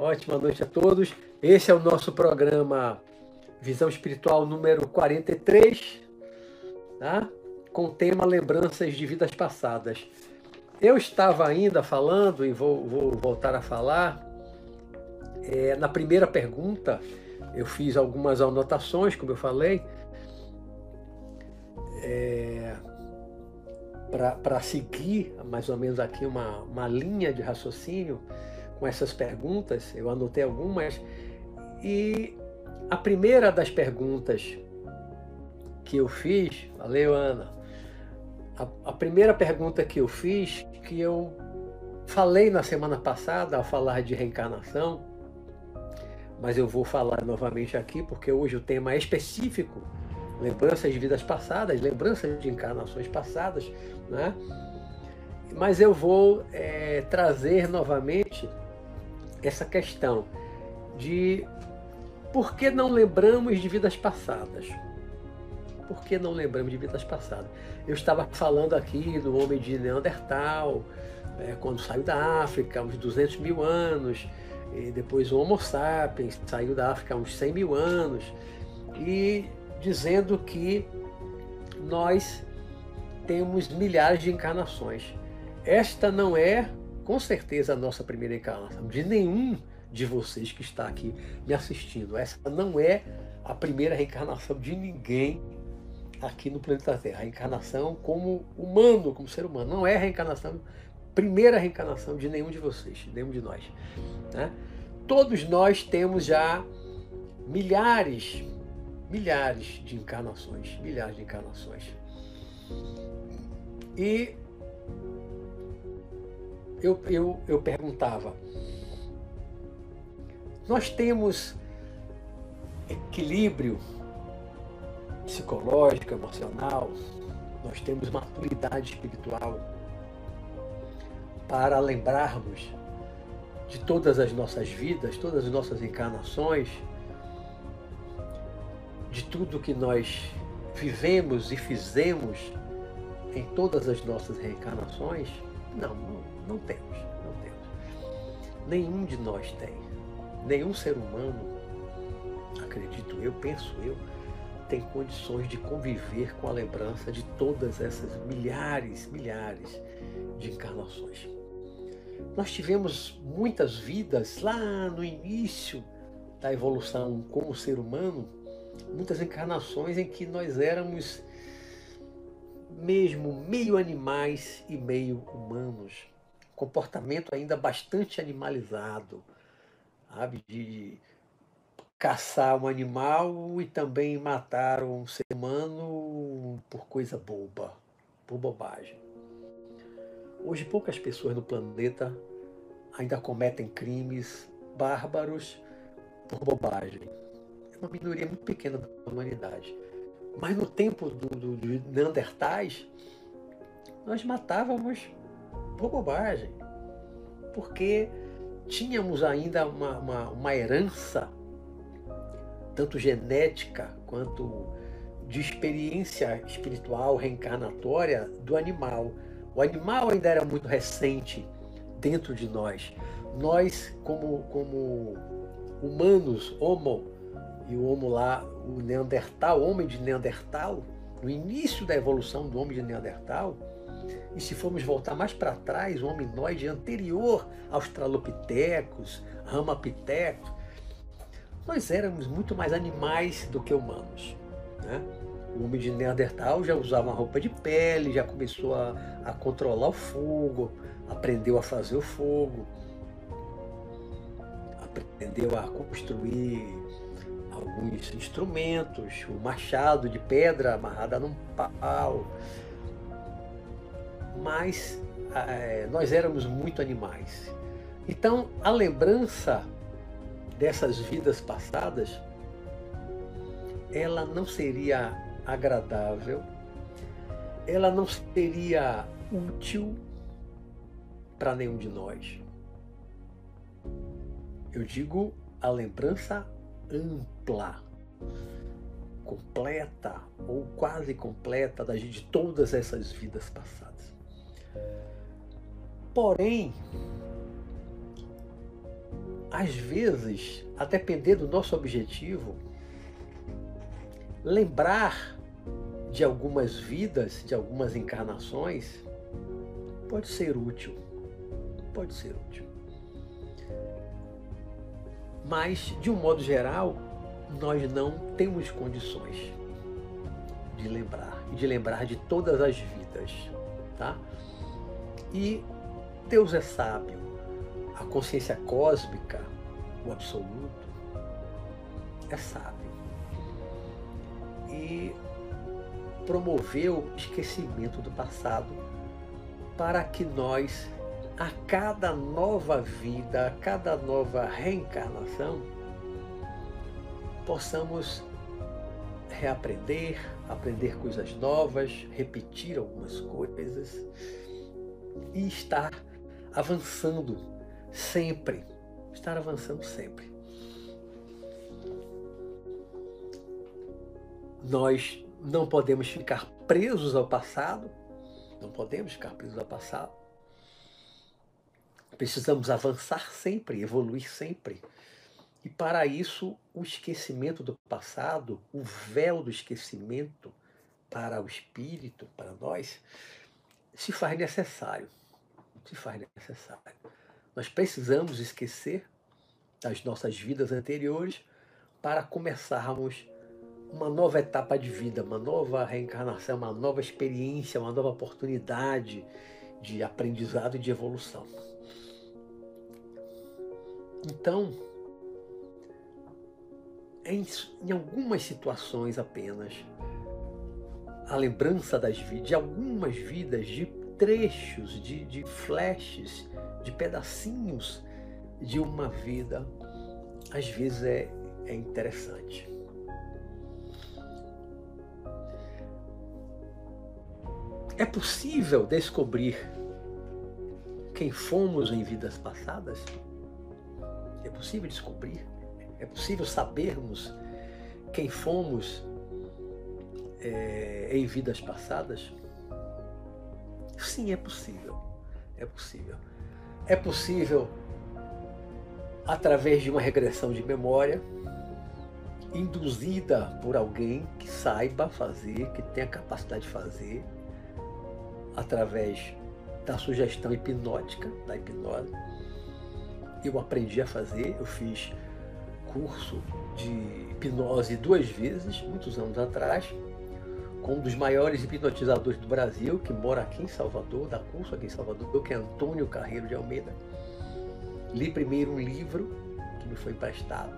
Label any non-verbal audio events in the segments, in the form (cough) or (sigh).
Ótima noite a todos. Esse é o nosso programa Visão Espiritual número 43, tá? com o tema Lembranças de Vidas Passadas. Eu estava ainda falando, e vou, vou voltar a falar, é, na primeira pergunta, eu fiz algumas anotações, como eu falei, é, para seguir mais ou menos aqui uma, uma linha de raciocínio com essas perguntas, eu anotei algumas, e a primeira das perguntas que eu fiz, valeu Ana, a, a primeira pergunta que eu fiz, que eu falei na semana passada ao falar de reencarnação, mas eu vou falar novamente aqui porque hoje o tema é específico, lembranças de vidas passadas, lembranças de encarnações passadas, né? Mas eu vou é, trazer novamente essa questão de por que não lembramos de vidas passadas? Por que não lembramos de vidas passadas? Eu estava falando aqui do homem de Neandertal, é, quando saiu da África, uns 200 mil anos, e depois o Homo sapiens saiu da África uns 100 mil anos, e dizendo que nós temos milhares de encarnações. Esta não é com certeza a nossa primeira encarnação, de nenhum de vocês que está aqui me assistindo. Essa não é a primeira reencarnação de ninguém aqui no planeta Terra. A reencarnação como humano, como ser humano. Não é a reencarnação, primeira reencarnação de nenhum de vocês, de nenhum de nós. Né? Todos nós temos já milhares, milhares de encarnações, milhares de encarnações. E eu, eu, eu perguntava, nós temos equilíbrio psicológico, emocional, nós temos maturidade espiritual para lembrarmos de todas as nossas vidas, todas as nossas encarnações, de tudo que nós vivemos e fizemos em todas as nossas reencarnações? Não, não, não temos, não temos. Nenhum de nós tem. Nenhum ser humano, acredito eu, penso eu, tem condições de conviver com a lembrança de todas essas milhares, milhares de encarnações. Nós tivemos muitas vidas lá no início da evolução como ser humano, muitas encarnações em que nós éramos mesmo meio animais e meio humanos comportamento ainda bastante animalizado, sabe? De caçar um animal e também matar um ser humano por coisa boba, por bobagem. Hoje poucas pessoas no planeta ainda cometem crimes bárbaros por bobagem. É uma minoria muito pequena da humanidade. Mas no tempo do, do, Neandertais, nós matávamos por bobagem, porque tínhamos ainda uma, uma, uma herança, tanto genética quanto de experiência espiritual reencarnatória do animal. O animal ainda era muito recente dentro de nós. Nós, como, como humanos, homo, e o homo lá, o Neandertal, o homem de Neandertal, no início da evolução do homem de Neandertal, e se formos voltar mais para trás, o hominoide anterior aos tralopitecos, ramapitecos, nós éramos muito mais animais do que humanos. Né? O homem de Neandertal já usava uma roupa de pele, já começou a, a controlar o fogo, aprendeu a fazer o fogo, aprendeu a construir alguns instrumentos, o machado de pedra amarrado num pau, mas é, nós éramos muito animais. Então, a lembrança dessas vidas passadas, ela não seria agradável, ela não seria útil para nenhum de nós. Eu digo a lembrança ampla, completa ou quase completa de todas essas vidas passadas. Porém, às vezes, a depender do nosso objetivo, lembrar de algumas vidas, de algumas encarnações, pode ser útil. Pode ser útil. Mas, de um modo geral, nós não temos condições de lembrar, de lembrar de todas as vidas, tá? E Deus é sábio, a consciência cósmica, o absoluto, é sábio. E promoveu o esquecimento do passado para que nós, a cada nova vida, a cada nova reencarnação, possamos reaprender, aprender coisas novas, repetir algumas coisas e estar avançando sempre. Estar avançando sempre. Nós não podemos ficar presos ao passado, não podemos ficar presos ao passado. Precisamos avançar sempre, evoluir sempre. E para isso, o esquecimento do passado, o véu do esquecimento para o espírito, para nós, se faz necessário. Se faz necessário. Nós precisamos esquecer das nossas vidas anteriores para começarmos uma nova etapa de vida, uma nova reencarnação, uma nova experiência, uma nova oportunidade de aprendizado e de evolução. Então, em, em algumas situações apenas, a lembrança das de algumas vidas, de trechos, de, de flashes, de pedacinhos de uma vida, às vezes é, é interessante. É possível descobrir quem fomos em vidas passadas? É possível descobrir? É possível sabermos quem fomos é, em vidas passadas? Sim, é possível. É possível. É possível, através de uma regressão de memória, induzida por alguém que saiba fazer, que tenha capacidade de fazer, através da sugestão hipnótica, da hipnose. Eu aprendi a fazer, eu fiz curso de hipnose duas vezes, muitos anos atrás, com um dos maiores hipnotizadores do Brasil, que mora aqui em Salvador, dá curso aqui em Salvador, que é Antônio Carreiro de Almeida. Li primeiro um livro que me foi emprestado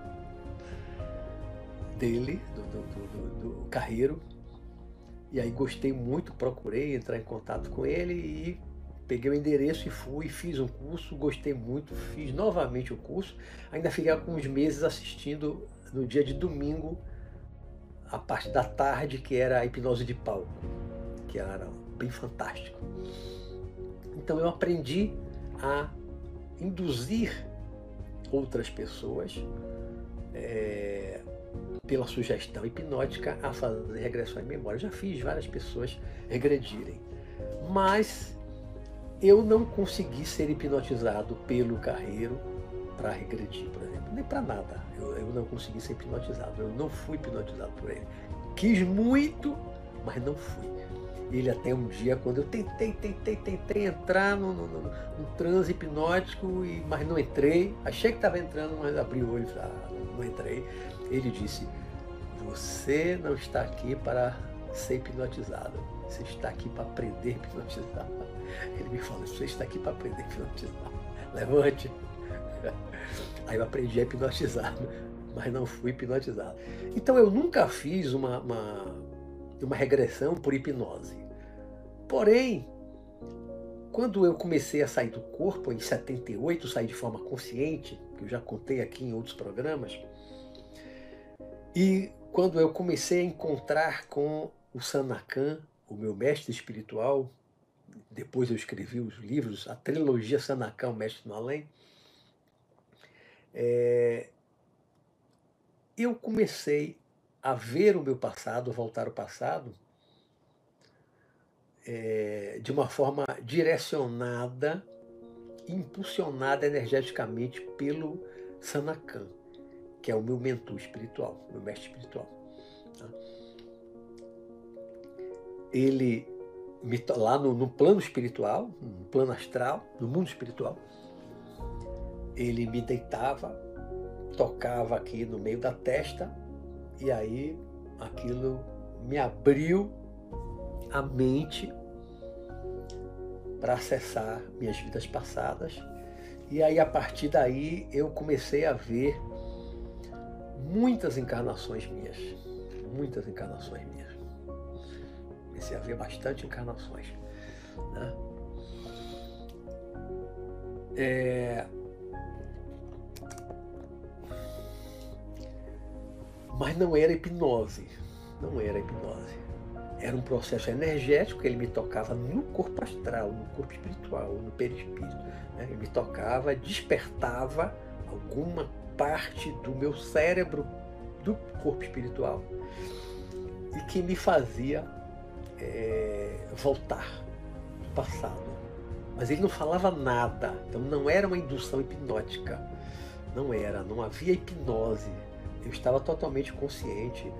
dele, do, do, do, do Carreiro, e aí gostei muito, procurei entrar em contato com ele e peguei o endereço e fui, fiz um curso, gostei muito, fiz novamente o curso. Ainda fiquei alguns meses assistindo no dia de domingo a parte da tarde, que era a hipnose de palco, que era bem fantástico. Então eu aprendi a induzir outras pessoas é, pela sugestão hipnótica a fazer regressão em memória. já fiz várias pessoas regredirem, mas eu não consegui ser hipnotizado pelo carreiro para regredir, por exemplo, nem para nada. Eu, eu, não consegui ser hipnotizado, eu não fui hipnotizado por ele. Quis muito, mas não fui. Ele até um dia, quando eu tentei, tentei, tentei entrar no transe hipnótico, e, mas não entrei. Achei que estava entrando, mas abri o olho e ah, não entrei. Ele disse, você não está aqui para ser hipnotizado. Você está aqui para aprender a hipnotizar. Ele me falou, você está aqui para aprender a hipnotizar. Levante. Aí eu aprendi a hipnotizar, mas não fui hipnotizado. Então eu nunca fiz uma, uma, uma regressão por hipnose. Porém, quando eu comecei a sair do corpo, em 78, saí de forma consciente, que eu já contei aqui em outros programas, e quando eu comecei a encontrar com o Sanakan, o meu mestre espiritual, depois eu escrevi os livros, a trilogia Sanakan, o Mestre no Além, é, eu comecei a ver o meu passado, voltar ao passado, é, de uma forma direcionada, impulsionada energeticamente pelo, Sanakan, que é o meu mentor espiritual, meu mestre espiritual. Tá? Ele lá no, no plano espiritual, no plano astral, no mundo espiritual, ele me deitava, tocava aqui no meio da testa e aí aquilo me abriu a mente para acessar minhas vidas passadas. E aí, a partir daí, eu comecei a ver muitas encarnações minhas. Muitas encarnações minhas. Comecei a ver bastante encarnações. Né? É... Mas não era hipnose. Não era hipnose era um processo energético, ele me tocava no corpo astral, no corpo espiritual, no perispírito. Né? Ele me tocava, despertava alguma parte do meu cérebro do corpo espiritual e que me fazia é, voltar do passado. Mas ele não falava nada, então não era uma indução hipnótica. Não era, não havia hipnose. Eu estava totalmente consciente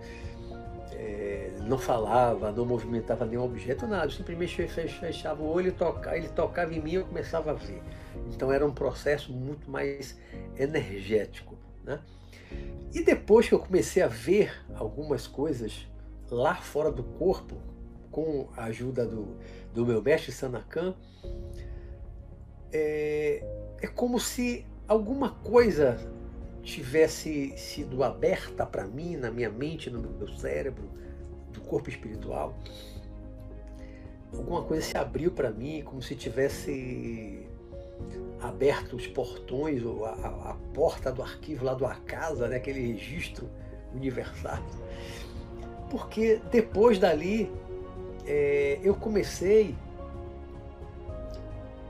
é, não falava, não movimentava nenhum objeto, nada. Eu simplesmente fechava o olho e tocava, ele tocava em mim e eu começava a ver. Então era um processo muito mais energético. Né? E depois que eu comecei a ver algumas coisas lá fora do corpo, com a ajuda do, do meu mestre Sanakan, é, é como se alguma coisa tivesse sido aberta para mim, na minha mente, no meu cérebro, do corpo espiritual, alguma coisa se abriu para mim, como se tivesse aberto os portões, ou a, a, porta do arquivo lá do Acasa, né, aquele registro universal. Porque depois dali é, eu comecei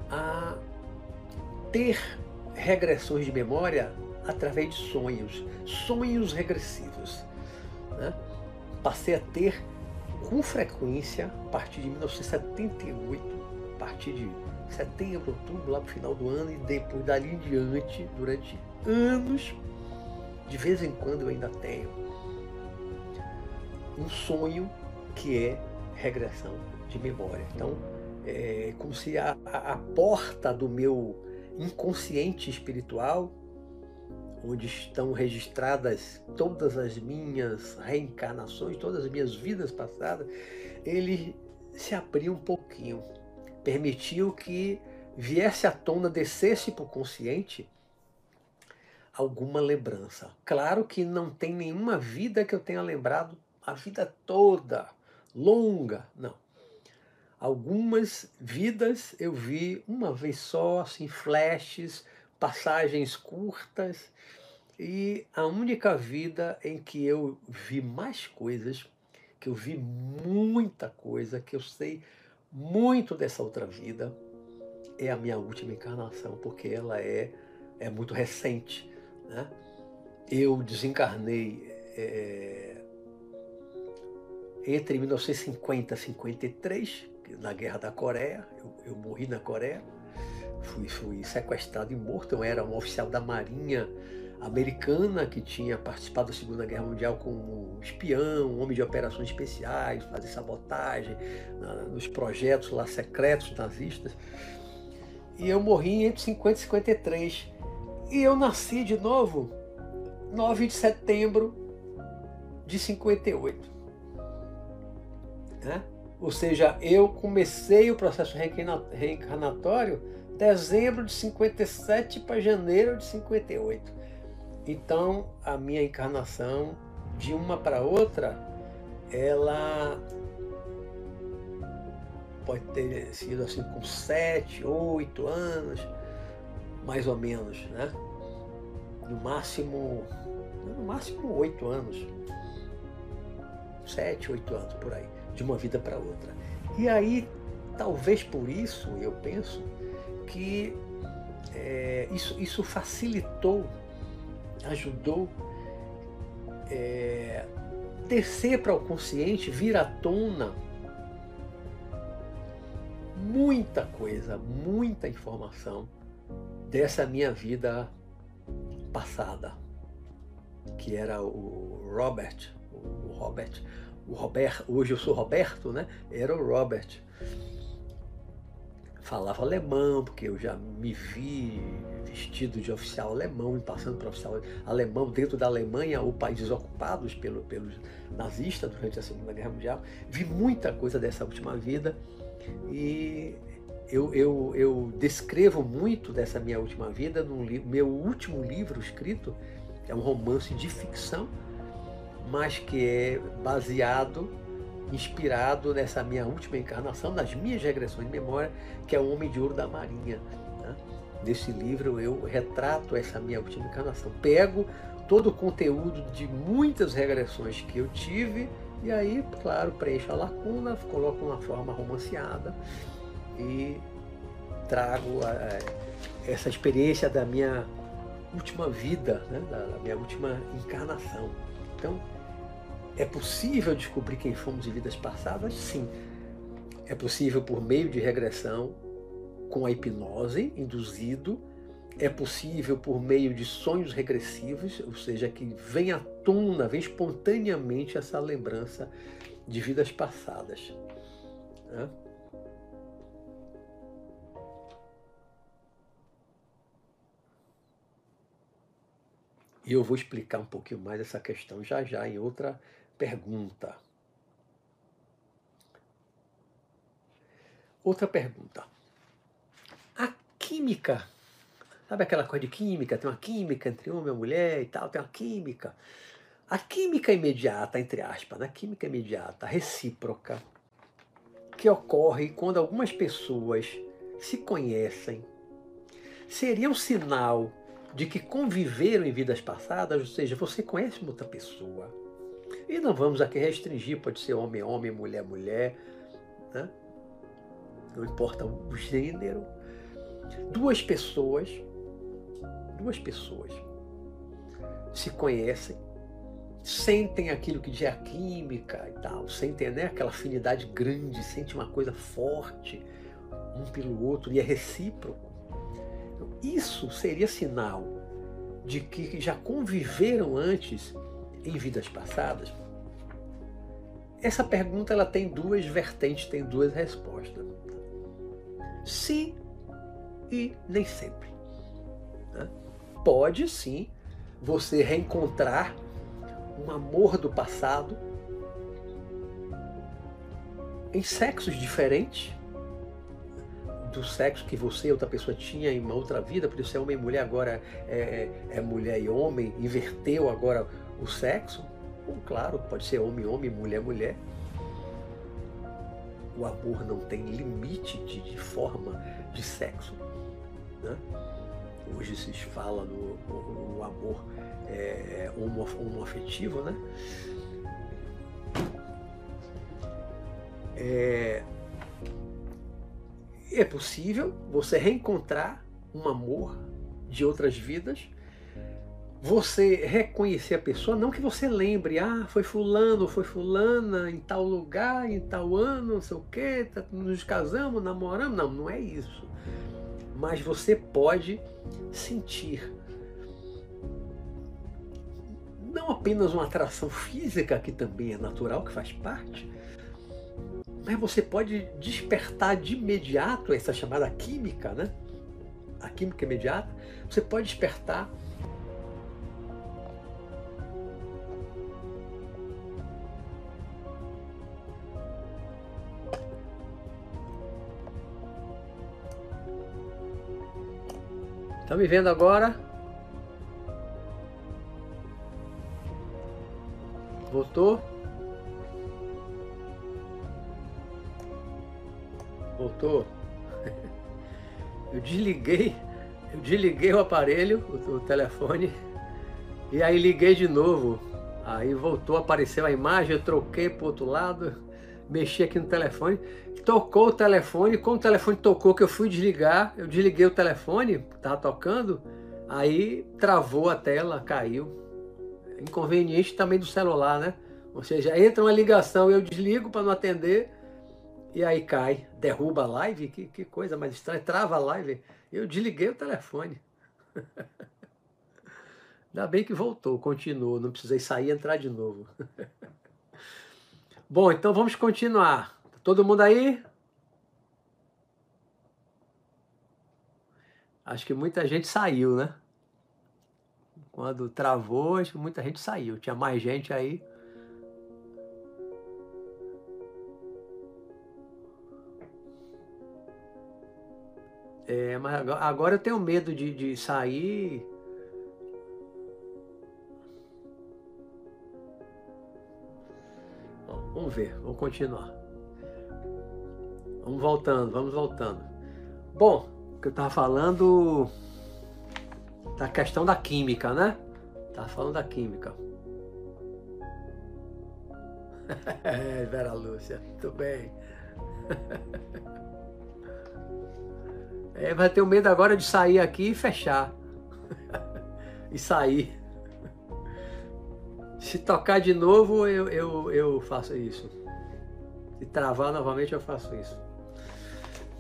a ter regressões de memória através de sonhos, sonhos regressivos. Né? Passei a ter com frequência, a partir de 1978, a partir de setembro, outubro, lá para o final do ano, e depois dali em diante, durante anos, de vez em quando eu ainda tenho um sonho que é regressão de memória. Então, é como se a, a, porta do meu inconsciente espiritual onde estão registradas todas as minhas reencarnações, todas as minhas vidas passadas, ele se abriu um pouquinho, permitiu que viesse à tona, descesse para o consciente alguma lembrança. Claro que não tem nenhuma vida que eu tenha lembrado a vida toda, longa, não. Algumas vidas eu vi uma vez só, assim, flashes, passagens curtas e a única vida em que eu vi mais coisas, que eu vi muita coisa, que eu sei muito dessa outra vida, é a minha última encarnação, porque ela é, é muito recente. Né? Eu desencarnei é, entre 1950 e 53, na Guerra da Coreia, eu, eu morri na Coreia fui, fui sequestrado e morto. Eu era um oficial da Marinha americana que tinha participado da Segunda Guerra Mundial como espião, homem de operações especiais, fazer sabotagem na, nos projetos lá secretos nazistas. E eu morri entre 50 e 53. E eu nasci de novo 9 de setembro de 58. Né? Ou seja, eu comecei o processo reencarnatório dezembro de 57 para janeiro de 58. Então, a minha encarnação, de uma para outra, ela pode ter sido assim com sete, oito anos, mais ou menos, né? No máximo, no máximo oito anos, sete, oito anos por aí, de uma vida para outra. E aí, talvez por isso, eu penso, que é, isso, isso facilitou, ajudou é, descer para o consciente, vir à tona muita coisa, muita informação dessa minha vida passada, que era o Robert, o Robert, o Robert, hoje eu sou Roberto, né? Era o Robert. Falava alemão, porque eu já me vi vestido de oficial alemão passando para oficial alemão dentro da Alemanha ou países ocupados pelo, pelos nazistas durante a Segunda Guerra Mundial. Vi muita coisa dessa última vida e eu, eu, eu descrevo muito dessa minha última vida no meu último livro escrito, é um romance de ficção, mas que é baseado, inspirado nessa minha última encarnação, nas minhas regressões de memória, que é o Homem de Ouro da Marinha. Né? Nesse livro eu retrato essa minha última encarnação. Pego todo o conteúdo de muitas regressões que eu tive e aí, claro, preencho a lacuna, coloco uma forma romanceada e trago a, essa experiência da minha última vida, né? da, da minha última encarnação. Então, é possível descobrir quem fomos em vidas passadas? Sim. É possível por meio de regressão, com a hipnose, induzido. É possível por meio de sonhos regressivos, ou seja, que vem à tona, vem espontaneamente essa lembrança de vidas passadas. Né? E eu vou explicar um pouquinho mais essa questão já já em outra pergunta. Outra pergunta. A química, sabe aquela coisa de química? Tem uma química entre homem e mulher e tal, tem uma química. A química imediata, entre aspas, né? a química imediata, recíproca, que ocorre quando algumas pessoas se conhecem, seria um sinal de que conviveram em vidas passadas, ou seja, você conhece uma outra pessoa. E não vamos aqui restringir, pode ser homem, homem, mulher, mulher, né? não importa o gênero. Duas pessoas, duas pessoas se conhecem, sentem aquilo que diz a química e tal, sentem né, aquela afinidade grande, sentem uma coisa forte um pelo outro e é recíproco. Isso seria sinal de que já conviveram antes em vidas passadas? Essa pergunta ela tem duas vertentes, tem duas respostas. Sim e nem sempre. Né? Pode sim você reencontrar um amor do passado em sexos diferentes do sexo que você outra pessoa tinha em uma outra vida, por isso é homem e mulher, agora é, é mulher e homem, inverteu agora o sexo. Bom, claro, pode ser homem, homem, mulher, mulher. O amor não tem limite de, de forma de sexo. Né? Hoje se fala no, no, no amor é, homo, homoafetivo, né? É, é possível você reencontrar um amor de outras vidas, você reconhecer a pessoa, não que você lembre, ah, foi fulano, foi fulana, em tal lugar, em tal ano, não sei o quê, tá, nos casamos, namoramos. Não, não é isso. Mas você pode sentir não apenas uma atração física, que também é natural, que faz parte, mas você pode despertar de imediato essa chamada química, né? A química imediata. Você pode despertar Estão me vendo agora? Voltou? Voltou? (laughs) Eu desliguei, eu desliguei o aparelho, o, o telefone, e aí liguei de novo. Aí voltou, apareceu a imagem, eu troquei para outro lado, mexi aqui no telefone, tocou o telefone, como o telefone tocou que eu fui desligar, eu desliguei o telefone, estava tocando, aí travou a tela, caiu. Inconveniente também do celular, né? Ou seja, entra uma ligação, eu desligo para não atender, e aí cai, derruba a live, que, que coisa mais estranha, trava a live. Eu desliguei o telefone. (laughs) Ainda bem que voltou, continuou, não precisei sair e entrar de novo. (laughs) Bom, então vamos continuar. Todo mundo aí? Acho que muita gente saiu, né? Quando travou, acho que muita gente saiu. Tinha mais gente aí. É, mas agora eu tenho medo de, de sair. Bom, vamos ver, vamos continuar. Vamos voltando, vamos voltando. Bom, o que eu estava falando da questão da química, né? Tava falando da química. (laughs) é, Vera Lúcia, muito bem. (laughs) É, vai ter medo agora de sair aqui e fechar. (laughs) e sair. Se tocar de novo, eu, eu, eu faço isso. Se travar novamente, eu faço isso.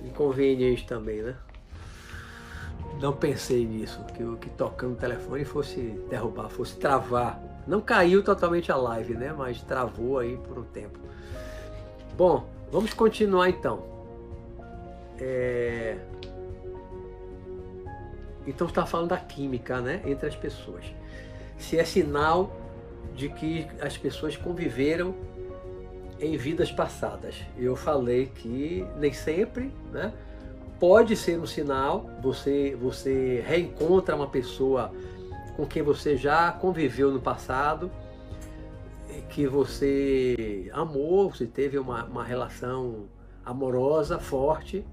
Inconveniente também, né? Não pensei nisso, que o que tocando o telefone fosse derrubar, fosse travar. Não caiu totalmente a live, né? Mas travou aí por um tempo. Bom, vamos continuar então. É... Então está falando da química, né, entre as pessoas. Se é sinal de que as pessoas conviveram em vidas passadas. Eu falei que nem sempre, né? pode ser um sinal, você, você reencontra uma pessoa com quem você já conviveu no passado, que você amou, você teve uma, uma relação amorosa, forte,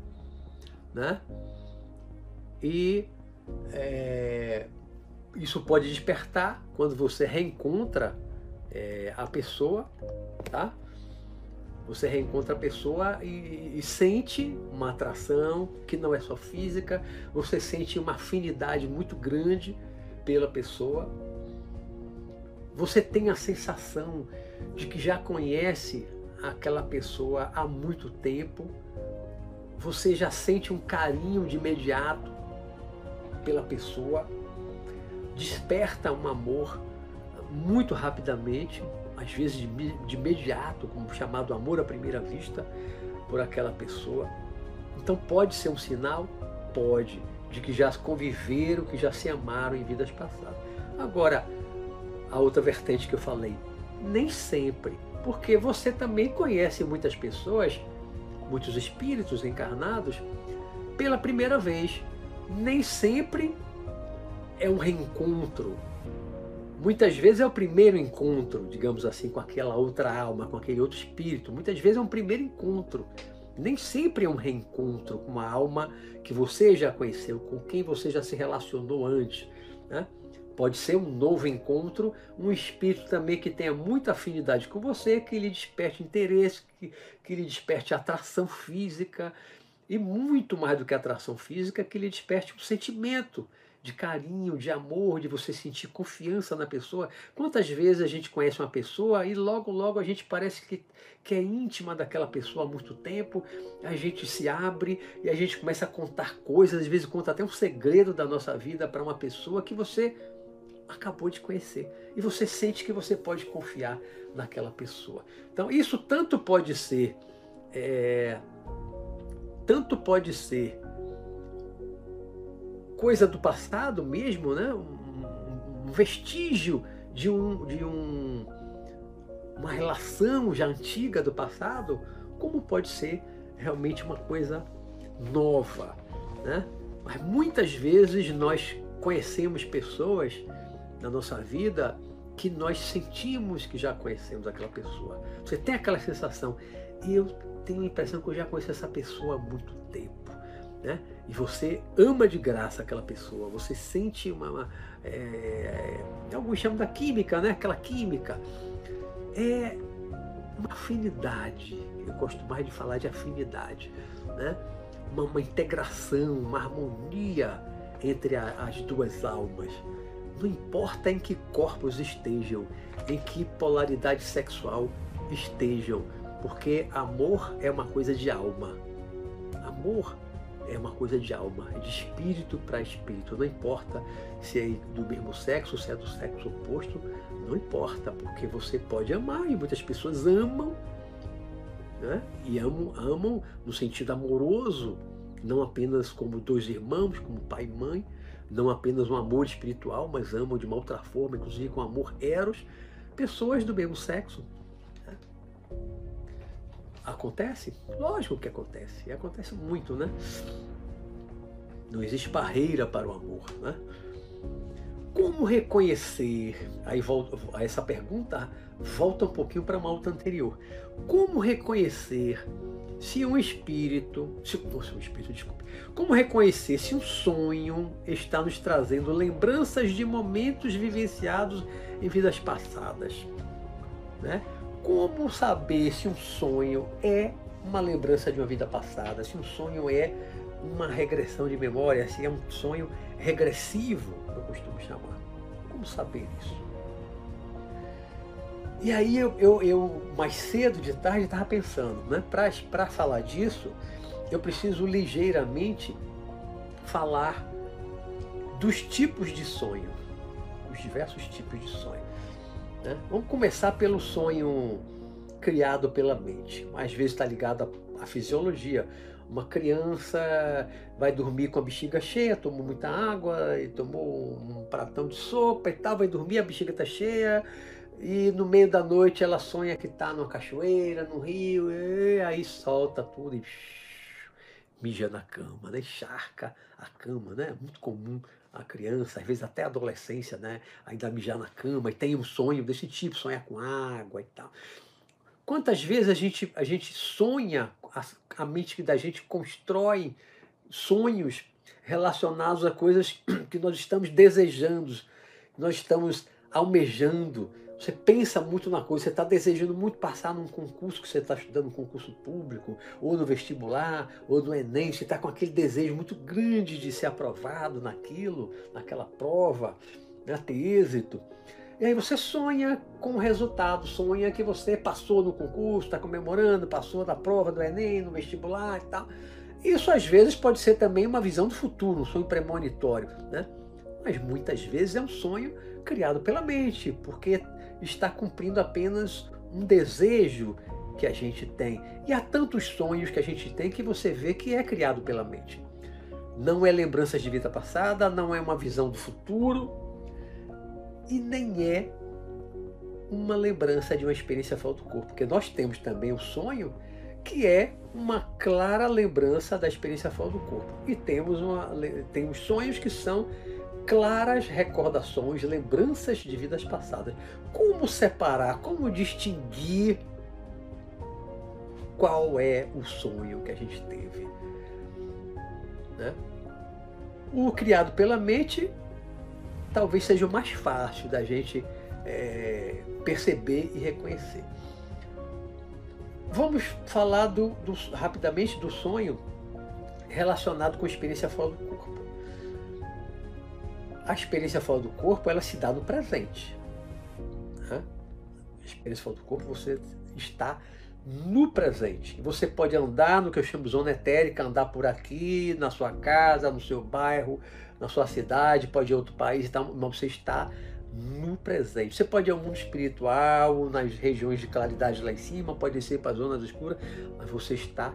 né? E é, isso pode despertar quando você reencontra é, a pessoa, tá? Você reencontra a pessoa e, e, sente uma atração que não é só física, você sente uma afinidade muito grande pela pessoa. Você tem a sensação de que já conhece aquela pessoa há muito tempo. Você já sente um carinho de imediato pela pessoa. Desperta um amor muito rapidamente às vezes de, imediato, como chamado amor à primeira vista, por aquela pessoa. Então pode ser um sinal? Pode, de que já conviveram, que já se amaram em vidas passadas. Agora, a outra vertente que eu falei, nem sempre, porque você também conhece muitas pessoas, muitos espíritos encarnados, pela primeira vez. Nem sempre é um reencontro, Muitas vezes é o primeiro encontro, digamos assim, com aquela outra alma, com aquele outro espírito. Muitas vezes é um primeiro encontro. Nem sempre é um reencontro com uma alma que você já conheceu, com quem você já se relacionou antes. Né? Pode ser um novo encontro, um espírito também que tenha muita afinidade com você, que lhe desperte interesse, que, que lhe desperte atração física, e muito mais do que atração física, que lhe desperte um sentimento de carinho, de amor, de você sentir confiança na pessoa. Quantas vezes a gente conhece uma pessoa e logo, logo a gente parece que, que é íntima daquela pessoa há muito tempo, a gente se abre e a gente começa a contar coisas, às vezes conta até um segredo da nossa vida para uma pessoa que você acabou de conhecer. E você sente que você pode confiar naquela pessoa. Então, isso tanto pode ser. É, tanto pode ser coisa do passado mesmo, né? um, um vestígio de, um, de um, uma relação já antiga do passado, como pode ser realmente uma coisa nova. Né? Mas muitas vezes nós conhecemos pessoas na nossa vida que nós sentimos que já conhecemos aquela pessoa. Você tem aquela sensação, eu tenho a impressão que eu já conheço essa pessoa há muito tempo né? E você ama de graça aquela pessoa, você sente uma. uma é, alguns chamam da química, né? Aquela química. É uma afinidade. Eu gosto mais de falar de afinidade, né? Uma, uma integração, uma harmonia entre a, as duas almas. Não importa em que corpos estejam, em que polaridade sexual estejam, porque amor é uma coisa de alma. Amor é uma coisa de alma, é de espírito para espírito. Não importa se é do mesmo sexo, se é do sexo oposto, não importa, porque você pode amar e muitas pessoas amam, né? E amam, amam no sentido amoroso, não apenas como dois irmãos, como pai e mãe, não apenas um amor espiritual, mas amam de uma outra forma, inclusive com amor eros, pessoas do mesmo sexo. Acontece? Lógico que acontece. E acontece muito, né? Não existe barreira para o amor, né? Como reconhecer? Aí volta, essa pergunta volta um pouquinho para uma outra anterior. Como reconhecer se um espírito, se, se um espírito, desculpe, como reconhecer se um sonho está nos trazendo lembranças de momentos vivenciados em vidas passadas, né? Como saber se um sonho é uma lembrança de uma vida passada, se um sonho é uma regressão de memória, se é um sonho regressivo, eu costumo chamar. Como saber isso? E aí eu, eu, eu mais cedo de tarde estava pensando, né? Para falar disso, eu preciso ligeiramente falar dos tipos de sonho, os diversos tipos de sonho. Né? Vamos começar pelo sonho criado pela mente. Às vezes está ligado à, fisiologia. Uma criança vai dormir com a bexiga cheia, tomou muita água e tomou um pratão de sopa e tal, vai dormir, a bexiga está cheia, e no meio da noite ela sonha que está numa cachoeira, no rio, e aí solta tudo e mija na cama, né? Charca a cama, né? Muito comum a criança, às vezes até a adolescência, né? Ainda mijar na cama e tem um sonho desse tipo, sonhar com água e tal. Quantas vezes a gente, a gente sonha, a, a mente da gente constrói sonhos relacionados a coisas que nós estamos desejando, nós estamos almejando, você pensa muito na coisa, você está desejando muito passar num concurso que você está estudando, um concurso público, ou no vestibular, ou no Enem, você está com aquele desejo muito grande de ser aprovado naquilo, naquela prova, né, ter êxito. E aí você sonha com o resultado, sonha que você passou no concurso, está comemorando, passou da prova do Enem, no vestibular e tal. Isso às vezes pode ser também uma visão do futuro, um sonho premonitório, né? Mas muitas vezes é um sonho criado pela mente, porque está cumprindo apenas um desejo que a gente tem. E há tantos sonhos que a gente tem que você vê que é criado pela mente. Não é lembranças de vida passada, não é uma visão do futuro e nem é uma lembrança de uma experiência fora do corpo, porque nós temos também o sonho que é uma clara lembrança da experiência fora do corpo. E temos, uma, temos sonhos que são claras recordações, lembranças de vidas passadas. Como separar, como distinguir qual é o sonho que a gente teve? Né? O criado pela mente talvez seja o mais fácil da gente é, perceber e reconhecer. Vamos falar do, do, rapidamente do sonho relacionado com a experiência fora do corpo a experiência fora do corpo ela se dá no presente. Né? A experiência fora do corpo você está no presente. Você pode andar no que eu chamo de zona etérica, andar por aqui, na sua casa, no seu bairro, na sua cidade, pode ir a outro país, mas você está no presente. Você pode ir ao mundo espiritual, nas regiões de claridade lá em cima, pode descer para as zonas escuras, mas você está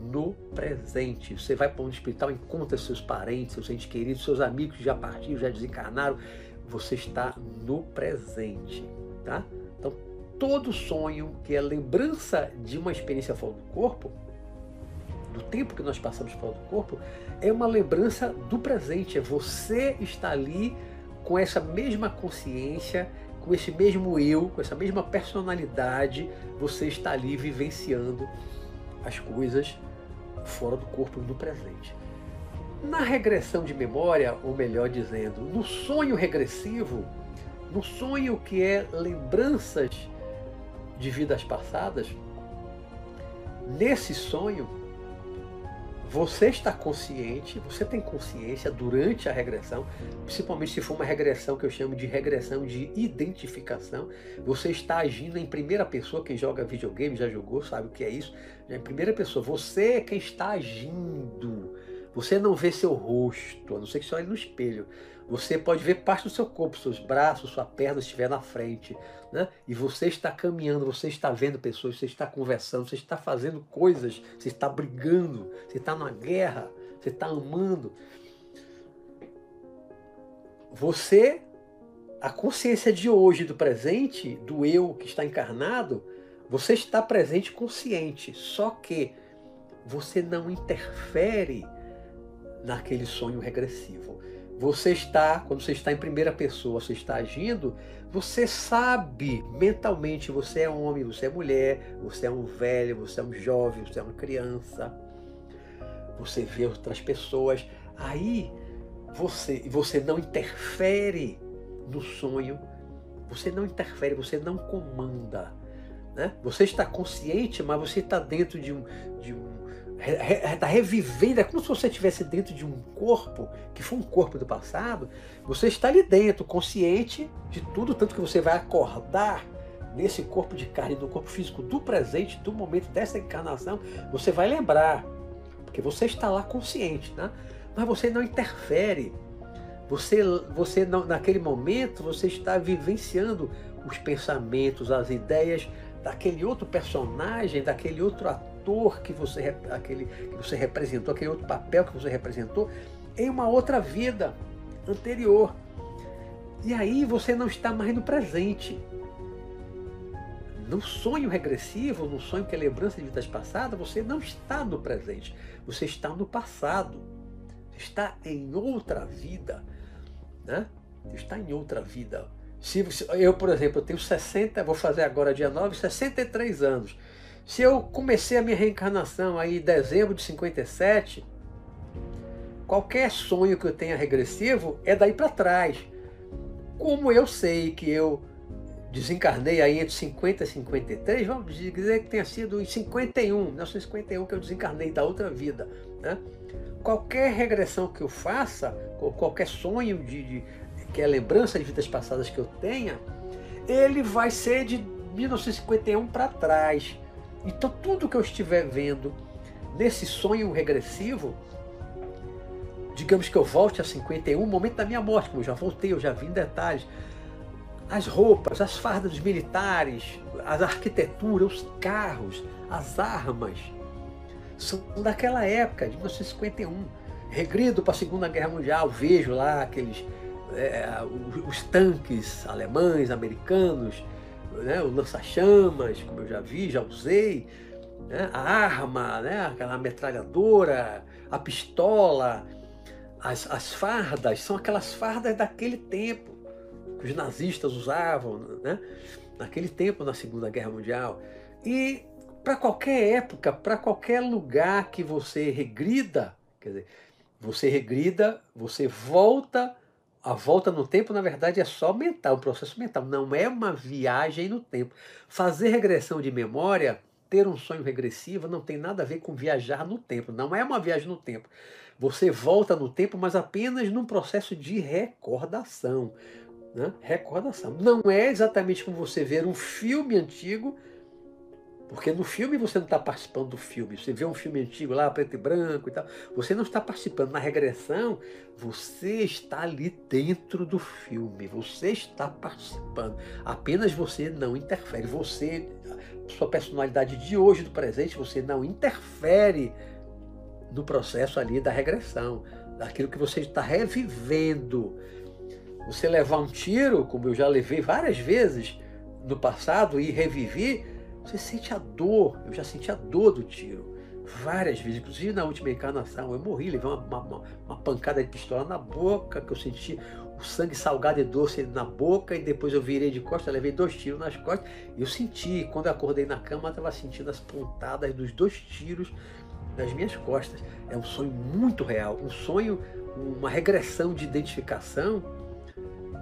no presente. Você vai para o hospital, encontra seus parentes, seus entes queridos, seus amigos que já partiram, já desencarnaram. Você está no presente, tá? Então, todo sonho que é lembrança de uma experiência fora do corpo, do tempo que nós passamos fora do corpo, é uma lembrança do presente. É você estar ali com essa mesma consciência, com esse mesmo eu, com essa mesma personalidade, você está ali vivenciando as coisas fora do corpo no presente. Na regressão de memória, ou melhor dizendo, no sonho regressivo, no sonho que é lembranças de vidas passadas, nesse sonho, você está consciente, você tem consciência durante a regressão, principalmente se for uma regressão que eu chamo de regressão de identificação. Você está agindo em primeira pessoa, quem joga videogame já jogou, sabe o que é isso? Em primeira pessoa, você é quem está agindo. Você não vê seu rosto, a não ser que você olhe no espelho. Você pode ver parte do seu corpo, seus braços, sua perna estiver na frente. Né? E você está caminhando, você está vendo pessoas, você está conversando, você está fazendo coisas, você está brigando, você está numa guerra, você está amando. Você, a consciência de hoje, do presente, do eu que está encarnado, você está presente consciente, só que você não interfere naquele sonho regressivo. Você está, quando você está em primeira pessoa, você está agindo, você sabe mentalmente, você é homem, você é mulher, você é um velho, você é um jovem, você é uma criança. Você vê outras pessoas. Aí você, você não interfere no sonho, você não interfere, você não comanda. Né? Você está consciente, mas você está dentro de um, de um está revivendo, é como se você estivesse dentro de um corpo, que foi um corpo do passado, você está ali dentro, consciente de tudo, tanto que você vai acordar nesse corpo de carne, no corpo físico do presente, do momento dessa encarnação, você vai lembrar, porque você está lá consciente, né? mas você não interfere. Você, você não, naquele momento, você está vivenciando os pensamentos, as ideias daquele outro personagem, daquele outro ator ator que você, aquele, que você representou, aquele outro papel que você representou, em uma outra vida anterior. E aí você não está mais no presente. No sonho regressivo, no sonho que é lembrança de vidas passadas, você não está no presente. Você está no passado. Está em outra vida. Né? Está em outra vida. Se eu, por exemplo, tenho 60, vou fazer agora dia 9, 63 anos. Se eu comecei a minha reencarnação aí em dezembro de 57, qualquer sonho que eu tenha regressivo é daí para trás. Como eu sei que eu desencarnei aí entre 50 e 53, vamos dizer que tenha sido em 51, 1951 que eu desencarnei da outra vida. Né? Qualquer regressão que eu faça, ou qualquer sonho de, de que é lembrança de vidas passadas que eu tenha, ele vai ser de 1951 para trás. Então, tudo que eu estiver vendo nesse sonho regressivo, digamos que eu volte a 51, momento da minha morte, como eu já voltei, eu já vi em detalhes, as roupas, as fardas dos militares, as arquiteturas, os carros, as armas, são daquela época, de 1951. Regrido para a Segunda Guerra Mundial, vejo lá aqueles é, os, os tanques alemães, americanos, né, o lança-chamas, como eu já vi, já usei, né, a arma, né, aquela metralhadora, a pistola, as, as fardas, são aquelas fardas daquele tempo que os nazistas usavam, né, naquele tempo, na Segunda Guerra Mundial. E para qualquer época, para qualquer lugar que você regrida, quer dizer, você regrida, você volta a volta no tempo, na verdade, é só mental, um processo mental, não é uma viagem no tempo. Fazer regressão de memória, ter um sonho regressivo, não tem nada a ver com viajar no tempo, não é uma viagem no tempo. Você volta no tempo, mas apenas num processo de recordação. Né? Recordação. Não é exatamente como você ver um filme antigo porque no filme você não está participando do filme. Você vê um filme antigo lá, preto e branco e tal. Você não está participando. Na regressão, você está ali dentro do filme. Você está participando. Apenas você não interfere. Você, sua personalidade de hoje, do presente, você não interfere no processo ali da regressão. Daquilo que você está revivendo. Você levar um tiro, como eu já levei várias vezes no passado e revivi, você sente a dor, eu já senti a dor do tiro várias vezes, inclusive na última encarnação. Eu morri, levei uma, uma, uma, pancada de pistola na boca, que eu senti o sangue salgado e doce na boca, e depois eu virei de costas, levei dois tiros nas costas. E eu senti, quando eu acordei na cama, eu estava sentindo as pontadas dos dois tiros nas minhas costas. É um sonho muito real, um sonho, uma regressão de identificação,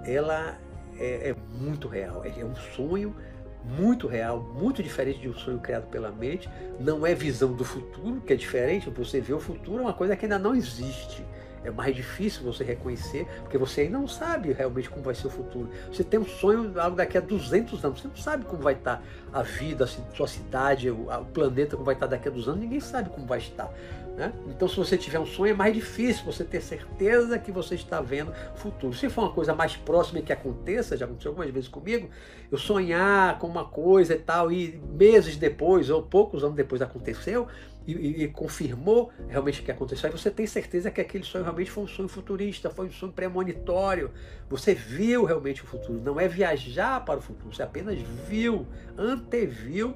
ela é, é muito real. É um sonho muito real, muito diferente de um sonho criado pela mente. Não é visão do futuro, que é diferente. Você vê o futuro é uma coisa que ainda não existe. É mais difícil você reconhecer, porque você ainda não sabe realmente como vai ser o futuro. Você tem um sonho daqui a 200 anos, você não sabe como vai estar a vida, a sua cidade, o, planeta como vai estar daqui a 200 anos, ninguém sabe como vai estar. Né? Então, se você tiver um sonho, é mais difícil você ter certeza que você está vendo o futuro. Se for uma coisa mais próxima que aconteça, já aconteceu algumas vezes comigo, eu sonhar com uma coisa e tal, e meses depois, ou poucos anos depois aconteceu, e, e, confirmou realmente o que aconteceu, aí você tem certeza que aquele sonho realmente foi um sonho futurista, foi um sonho premonitório. Você viu realmente o futuro. Não é viajar para o futuro, você apenas viu, anteviu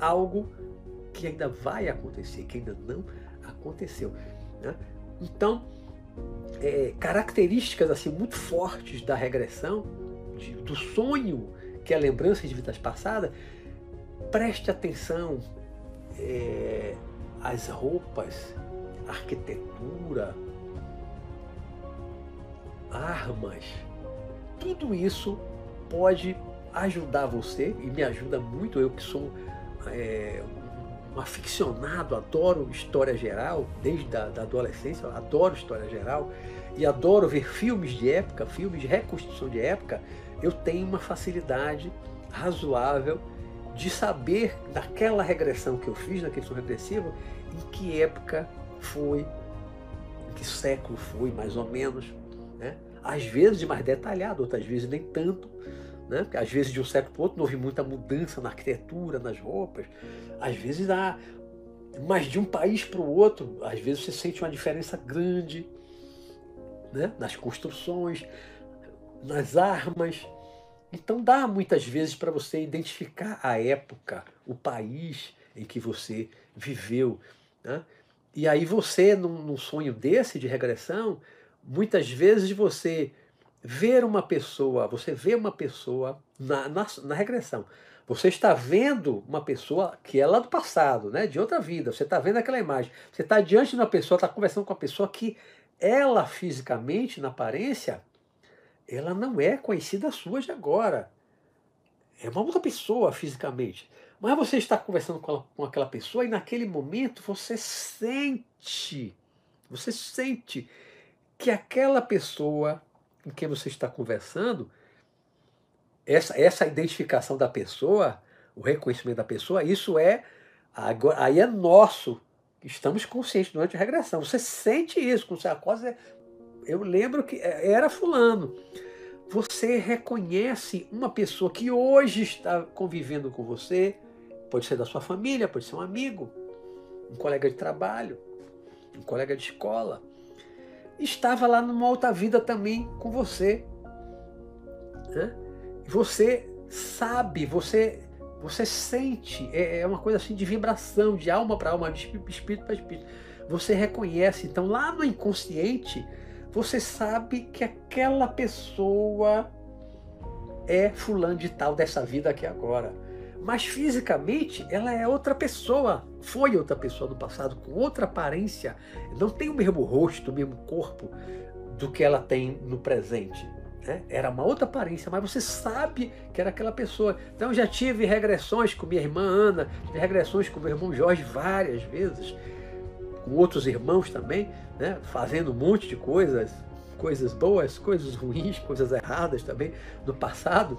algo que ainda vai acontecer, que ainda não aconteceu. Né? Então, é, características assim muito fortes da regressão, de, do sonho que é a lembrança de vidas passadas, preste atenção. É, as roupas, arquitetura, armas, tudo isso pode ajudar você e me ajuda muito. Eu que sou é, um aficionado, adoro história geral, desde a da adolescência, adoro história geral e adoro ver filmes de época, filmes de reconstrução de época. Eu tenho uma facilidade razoável de saber daquela regressão que eu fiz, naquele estudo regressivo, em que época foi, em que século foi, mais ou menos. Né? Às vezes mais detalhado, outras vezes nem tanto. Né? Às vezes de um século para o outro não houve muita mudança na arquitetura, nas roupas. Às vezes há, mas de um país para o outro, às vezes você sente uma diferença grande né? nas construções, nas armas. Então dá muitas vezes para você identificar a época, o país em que você viveu. Né? E aí você, num, num sonho desse de regressão, muitas vezes você ver uma pessoa, você vê uma pessoa na, na, na, regressão. Você está vendo uma pessoa que é lá do passado, né, de outra vida. Você está vendo aquela imagem. Você está diante de uma pessoa, está conversando com uma pessoa que ela fisicamente, na aparência, ela não é conhecida sua de agora. É uma outra pessoa fisicamente. Mas você está conversando com, ela, com aquela pessoa e naquele momento você sente, você sente que aquela pessoa com quem você está conversando, essa, essa identificação da pessoa, o reconhecimento da pessoa, isso é agora, aí é nosso. Estamos conscientes durante a regressão. Você sente isso com você coisa eu lembro que era fulano. Você reconhece uma pessoa que hoje está convivendo com você, pode ser da sua família, pode ser um amigo, um colega de trabalho, um colega de escola. Estava lá numa outra vida também com você. Né? Você sabe, você você sente, é, é uma coisa assim de vibração, de alma para alma, de espírito para espírito. Você reconhece, então lá no inconsciente, você sabe que aquela pessoa é fulano de tal dessa vida aqui agora. Mas fisicamente ela é outra pessoa, foi outra pessoa no passado, com outra aparência, não tem o mesmo rosto, o mesmo corpo do que ela tem no presente. Né? Era uma outra aparência, mas você sabe que era aquela pessoa. Então eu já tive regressões com minha irmã Ana, tive regressões com meu irmão Jorge várias vezes com outros irmãos também, né, fazendo um monte de coisas, coisas boas, coisas ruins, coisas erradas também no passado.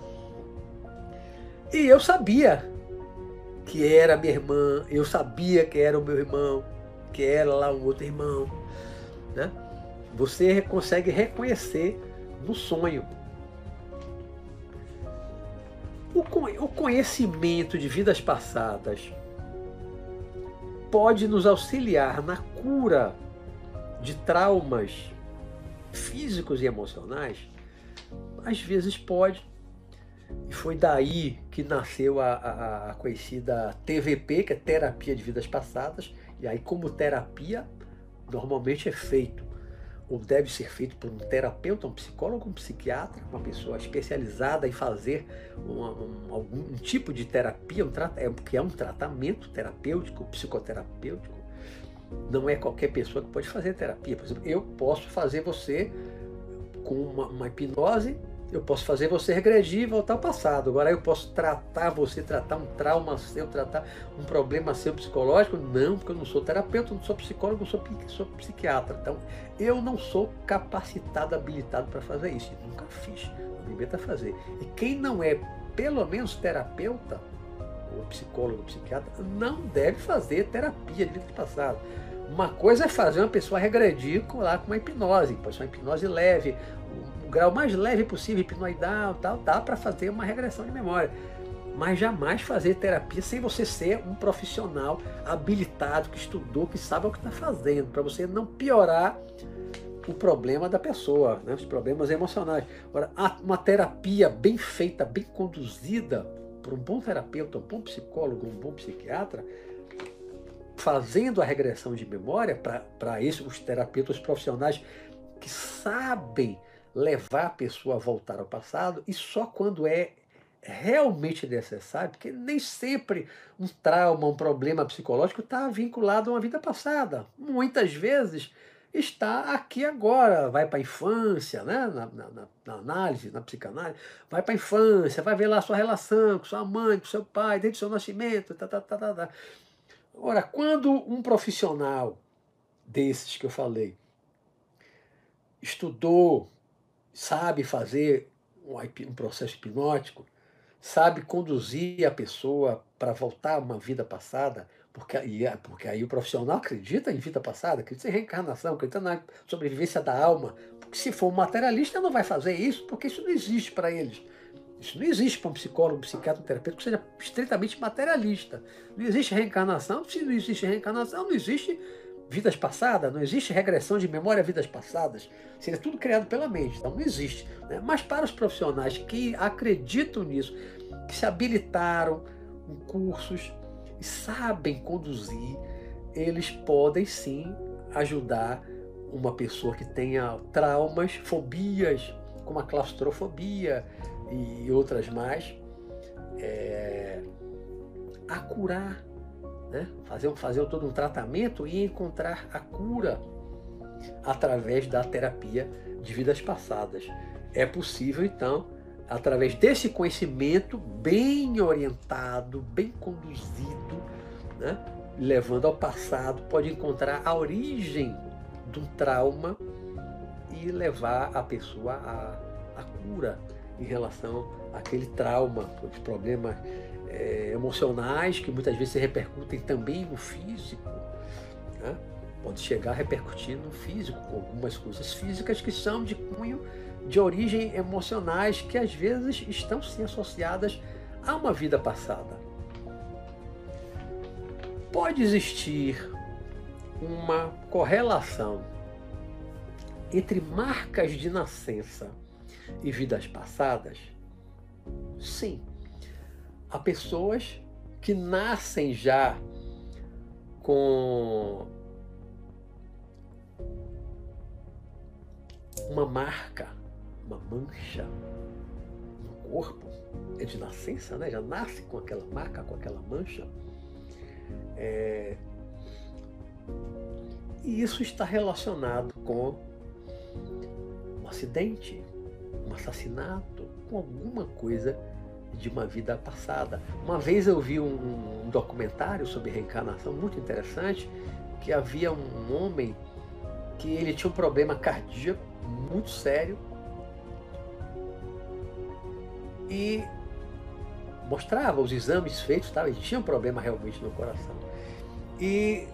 E eu sabia que era minha irmã, eu sabia que era o meu irmão, que era lá um outro irmão. Né? Você consegue reconhecer no sonho. O conhecimento de vidas passadas pode nos auxiliar na cura de traumas físicos e emocionais? Às vezes pode. E foi daí que nasceu a, a, a, conhecida TVP, que é Terapia de Vidas Passadas. E aí, como terapia, normalmente é feito ou deve ser feito por um terapeuta, um psicólogo, um psiquiatra, uma pessoa especializada em fazer um, um, algum tipo de terapia, um, é, que é um tratamento terapêutico, psicoterapêutico. Não é qualquer pessoa que pode fazer terapia. Por exemplo, eu posso fazer você com uma, uma hipnose, Eu posso fazer você regredir e voltar ao passado. Agora eu posso tratar você, tratar um trauma seu, tratar um problema seu psicológico? Não, porque eu não sou terapeuta, não sou psicólogo, não sou, sou psiquiatra. Então, eu não sou capacitado, habilitado para fazer isso. E nunca fiz. Eu me meto a fazer. E quem não é, pelo menos, terapeuta, ou psicólogo, ou psiquiatra, não deve fazer terapia de vida passado. Uma coisa é fazer uma pessoa regredir com, lá com uma hipnose, pode ser uma hipnose leve, o, o grau mais leve possível, hipnoidal, tal, dá para fazer uma regressão de memória. Mas jamais fazer terapia sem você ser um profissional habilitado, que estudou, que sabe o que está fazendo, para você não piorar o problema da pessoa, né? os problemas emocionais. Agora, uma terapia bem feita, bem conduzida por um bom terapeuta, um bom psicólogo, um bom psiquiatra, fazendo a regressão de memória para isso, os terapeutas profissionais que sabem levar a pessoa a voltar ao passado e só quando é realmente necessário, porque nem sempre um trauma, um problema psicológico está vinculado a uma vida passada. Muitas vezes está aqui agora, vai para a infância, né? Na, na, na, análise, na psicanálise, vai para a infância, vai ver lá a sua relação com sua mãe, com seu pai, desde o seu nascimento, tá, tá, tá, tá, tá. Ora, quando um profissional desses que eu falei estudou, sabe fazer um processo hipnótico, sabe conduzir a pessoa para voltar a uma vida passada, porque, é, porque aí o profissional acredita em vida passada, acredita em reencarnação, acredita na sobrevivência da alma. Porque se for um materialista, não vai fazer isso, porque isso não existe para eles. Isso não existe para um psicólogo, um psiquiatra, um terapeuta que seja estritamente materialista. Não existe reencarnação. Se não existe reencarnação, não existe vidas passadas, não existe regressão de memória a vidas passadas. Seria tudo criado pela mente, então não existe. Né? Mas para os profissionais que acreditam nisso, que se habilitaram em cursos sabem conduzir, eles podem sim ajudar uma pessoa que tenha traumas, fobias, como a claustrofobia, e outras mais, é, a curar, né? fazer, fazer todo um tratamento e encontrar a cura através da terapia de vidas passadas. É possível, então, através desse conhecimento bem orientado, bem conduzido, né? levando ao passado, pode encontrar a origem do trauma e levar a pessoa à, à cura em relação àquele trauma, os problemas é, emocionais que muitas vezes se repercutem também no físico. Né? Pode chegar a repercutir no físico, com algumas coisas físicas que são de cunho de origem emocionais que às vezes estão sim associadas a uma vida passada. Pode existir uma correlação entre marcas de nascença e vidas passadas? Sim. Há pessoas que nascem já com uma marca, uma mancha no corpo, é de nascença, né? já nasce com aquela marca, com aquela mancha. É... E isso está relacionado com um acidente, um assassinato, com alguma coisa de uma vida passada. Uma vez eu vi um, um documentário sobre reencarnação muito interessante, que havia um homem que ele tinha um problema cardíaco muito sério e mostrava os exames feitos, tá? ele tinha um problema realmente no coração. E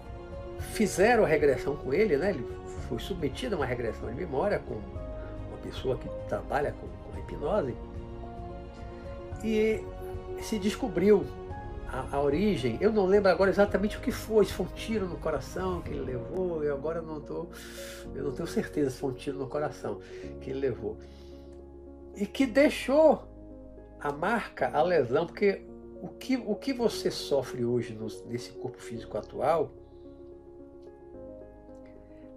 fizeram a regressão com ele, né? ele foi submetido a uma regressão de memória com pessoa que trabalha com, com hipnose, e se descobriu a, a, origem. Eu não lembro agora exatamente o que foi, se foi um tiro no coração que ele levou, eu agora não tô, eu não tenho certeza se foi um tiro no coração que ele levou. E que deixou a marca, a lesão, porque o que, o que você sofre hoje no, nesse corpo físico atual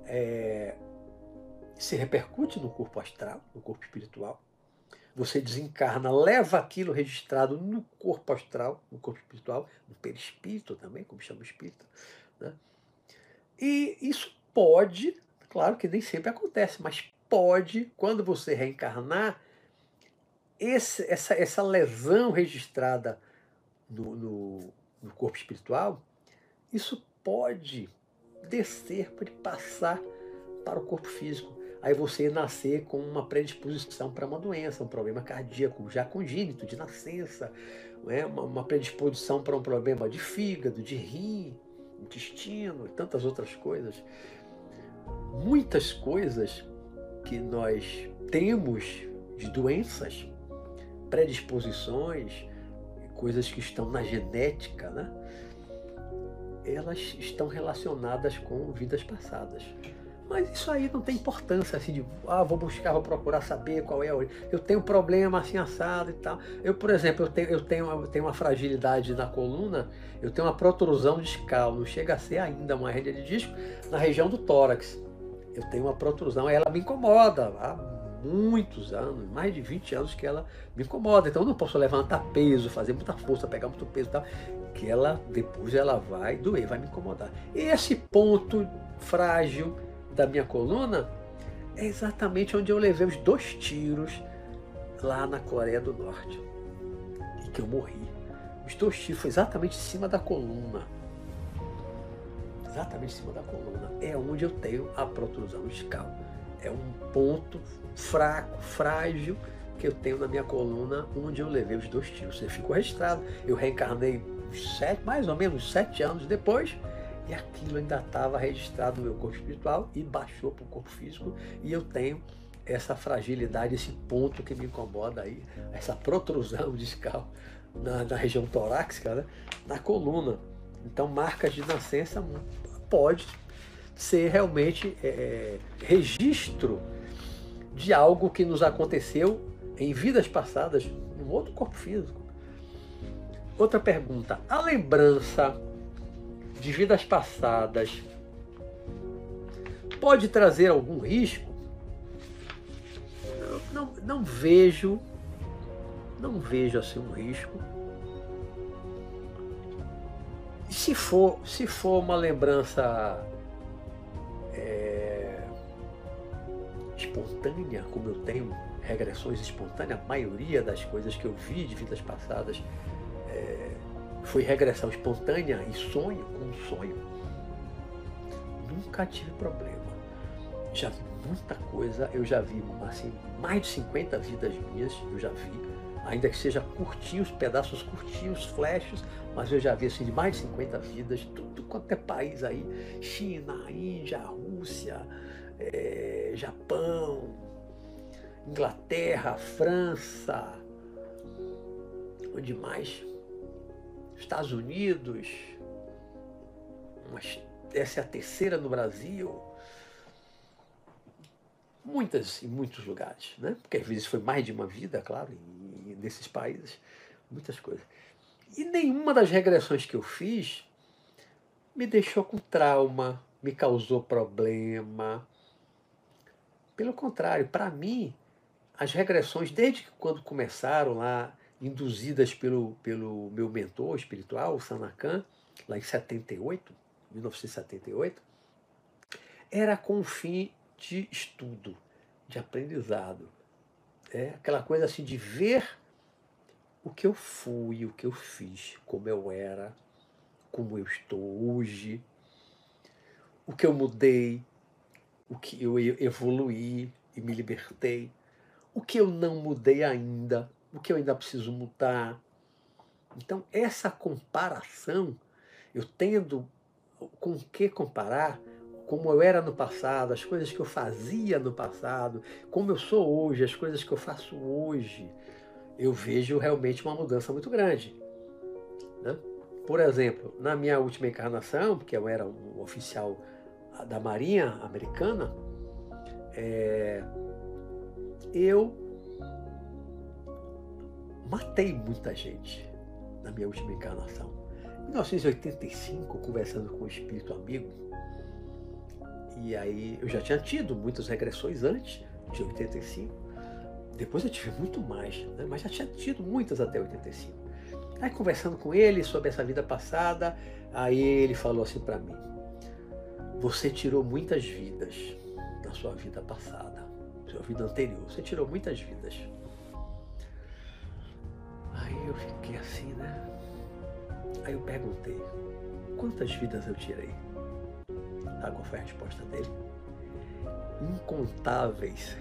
é, se repercute no corpo astral, no corpo espiritual. Você desencarna, leva aquilo registrado no corpo astral, no corpo espiritual, no perispírito também, como chama o espírito. Né? E isso pode, claro que nem sempre acontece, mas pode, quando você reencarnar, esse, essa, essa lesão registrada no, no, no corpo espiritual, isso pode descer, pode passar para o corpo físico. Aí você nascer com uma predisposição para uma doença, um problema cardíaco já congênito, de nascença, né? uma, uma predisposição para um problema de fígado, de rim, intestino e tantas outras coisas. Muitas coisas que nós temos de doenças, predisposições, coisas que estão na genética, né? elas estão relacionadas com vidas passadas. Mas isso aí não tem importância, assim, de, ah, vou buscar, vou procurar saber qual é a Eu tenho problema assim assado e tal. Eu, por exemplo, eu tenho, eu tenho, eu tenho uma fragilidade na coluna, eu tenho uma protrusão discal, não chega a ser ainda uma hernia de disco, na região do tórax. Eu tenho uma protrusão, ela me incomoda há muitos anos, mais de 20 anos que ela me incomoda. Então eu não posso levantar peso, fazer muita força, pegar muito peso e tal, que ela depois ela vai doer, vai me incomodar. Esse ponto frágil da minha coluna é exatamente onde eu levei os dois tiros lá na Coreia do Norte. E que eu morri. Os dois tiros foi exatamente em cima da coluna. Exatamente em cima da coluna. É onde eu tenho a protrusão discal. É um ponto fraco, frágil que eu tenho na minha coluna, onde eu levei os dois tiros. Você ficou registrado. Eu reencarnei sete, mais ou menos sete anos depois e aquilo ainda estava registrado no meu corpo espiritual e baixou para o corpo físico. E eu tenho essa fragilidade, esse ponto que me incomoda aí, essa protrusão (laughs) discal na, na região torácica, né? na coluna. Então, marcas de nascença pode ser realmente é, é, registro de algo que nos aconteceu em vidas passadas, em um outro corpo físico. Outra pergunta: a lembrança de vidas passadas pode trazer algum risco? Eu não, não vejo, não vejo assim um risco. E se for, se for uma lembrança é, espontânea, como eu tenho regressões espontâneas, a maioria das coisas que eu vi de vidas passadas é, foi regressão espontânea e sonho com um sonho. Nunca tive problema. Já vi muita coisa, eu já vi assim, mais de 50 vidas minhas, eu já vi, ainda que seja curtinhos, pedaços curtinhos, flashes, mas eu já vi assim de mais de 50 vidas, tudo quanto é país aí, China, Índia, Rússia, é, Japão, Inglaterra, França, onde mais? Estados Unidos, mas essa é a terceira no Brasil. Muitas, em muitos lugares, né? Porque às vezes foi mais de uma vida, claro, e, nesses países, muitas coisas. E nenhuma das regressões que eu fiz me deixou com trauma, me causou problema. Pelo contrário, para mim, as regressões, desde quando começaram lá induzidas pelo, pelo meu mentor espiritual, o Sanakan, lá em 78, 1978, era com o fim de estudo, de aprendizado. É aquela coisa assim de ver o que eu fui, o que eu fiz, como eu era, como eu estou hoje, o que eu mudei, o que eu evoluí e me libertei, o que eu não mudei ainda, o que eu ainda preciso mudar. Então, essa comparação, eu tendo com o que comparar, como eu era no passado, as coisas que eu fazia no passado, como eu sou hoje, as coisas que eu faço hoje, eu vejo realmente uma mudança muito grande. Né? Por exemplo, na minha última encarnação, porque eu era um oficial da Marinha Americana, é, eu matei muita gente na minha última encarnação. Em 1985, conversando com um espírito amigo, e aí eu já tinha tido muitas regressões antes de 85. Depois eu tive muito mais, né? mas já tinha tido muitas até 85. Aí conversando com ele sobre essa vida passada, aí ele falou assim para mim: Você tirou muitas vidas na sua vida passada, sua vida anterior. Você tirou muitas vidas. eu fiquei assim, né? Aí eu perguntei, quantas vidas eu tirei? Sabe qual foi a resposta dele? Incontáveis.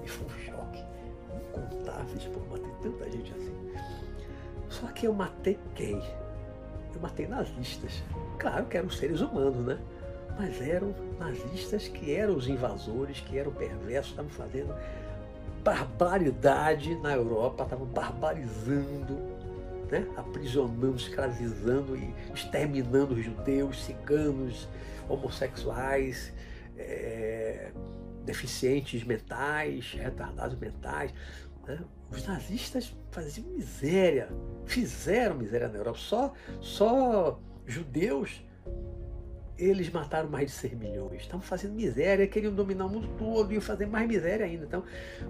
Mim foi um choque. Incontáveis, por matei tanta gente assim. Só que eu matei quem? Eu matei nazistas. Claro que eram seres humanos, né? Mas eram nazistas que eram os invasores, que eram perversos, estavam fazendo barbaridade na Europa, estavam barbarizando, né? aprisionando, escravizando e exterminando os judeus, ciganos, homossexuais, é, deficientes mentais, retardados mentais. Né? Os nazistas faziam miséria, fizeram miséria na Europa. Só, só judeus eles mataram mais de 6 milhões. Estavam fazendo miséria, queriam dominar o mundo todo, iam fazer mais miséria ainda. Então,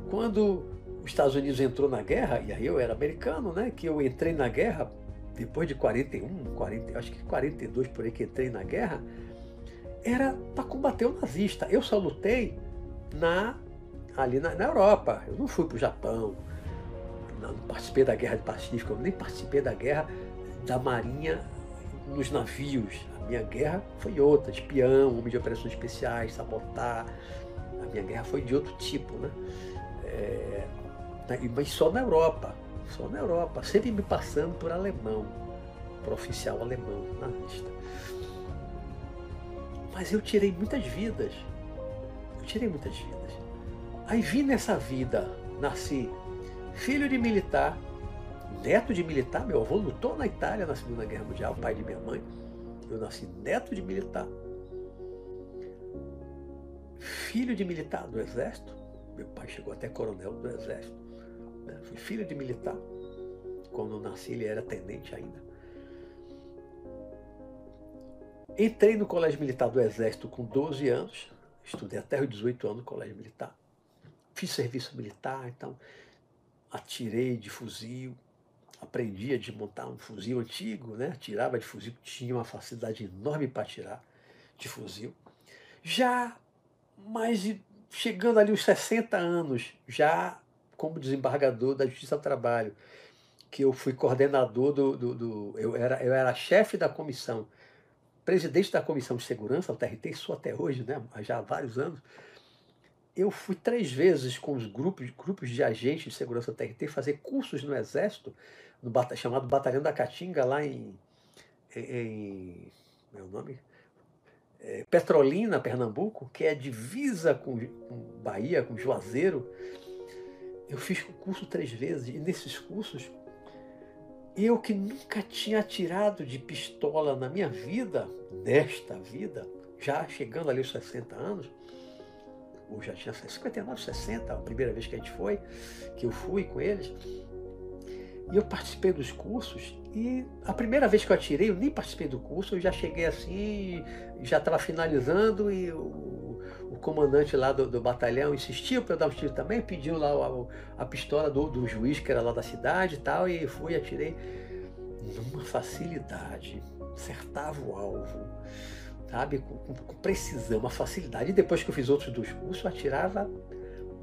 quando os Estados Unidos entrou na guerra, e aí eu era americano, né? Que eu entrei na guerra depois de 41, 40, acho que 42 por aí que entrei na guerra, era para combater o nazista. Eu só lutei na, ali na, na Europa. Eu não fui para o Japão, não, não participei da guerra do Pacífico, eu nem participei da guerra da Marinha nos navios. Minha guerra foi outra, espião, homem de operações especiais, sabotar. A minha guerra foi de outro tipo, né? É, mas só na Europa, só na Europa, sempre me passando por alemão, por oficial alemão, nazista. Mas eu tirei muitas vidas, eu tirei muitas vidas. Aí vi nessa vida, nasci filho de militar, neto de militar, meu avô lutou na Itália na Segunda Guerra Mundial, pai de minha mãe. Eu nasci neto de militar. Filho de militar do Exército. Meu pai chegou até coronel do Exército. Né? Fui filho de militar. Quando eu nasci, ele era tenente ainda. Entrei no Colégio Militar do Exército com 12 anos. Estudei até os 18 anos no Colégio Militar. Fiz serviço militar, então atirei de fuzil, aprendi a desmontar um fuzil antigo, né? Tirava de fuzil, tinha uma facilidade enorme para tirar de fuzil. Já mais chegando ali os 60 anos, já como desembargador da Justiça do Trabalho, que eu fui coordenador do, do, do eu era eu era chefe da comissão, presidente da comissão de segurança, o TRT, sou até hoje, né? Já há vários anos. Eu fui três vezes com os grupos, grupos de agentes de segurança do TRT fazer cursos no Exército no chamado Batalhão da Caatinga, lá em, em meu nome? É, Petrolina, Pernambuco, que é divisa com, com Bahia, com Juazeiro. Eu fiz o curso três vezes e nesses cursos, eu que nunca tinha atirado de pistola na minha vida, nesta vida, já chegando ali aos 60 anos, ou já tinha 59, 60, a primeira vez que a gente foi, que eu fui com eles, e eu participei dos cursos e a primeira vez que eu atirei, eu nem participei do curso, eu já cheguei assim, já estava finalizando e o, o, comandante lá do, do batalhão insistiu para eu dar um tiro também, pediu lá a, a pistola do, do, juiz que era lá da cidade e tal, e fui atirei numa facilidade, acertava o alvo, sabe, com, com, com precisão, uma facilidade. E depois que eu fiz outros dois cursos, eu atirava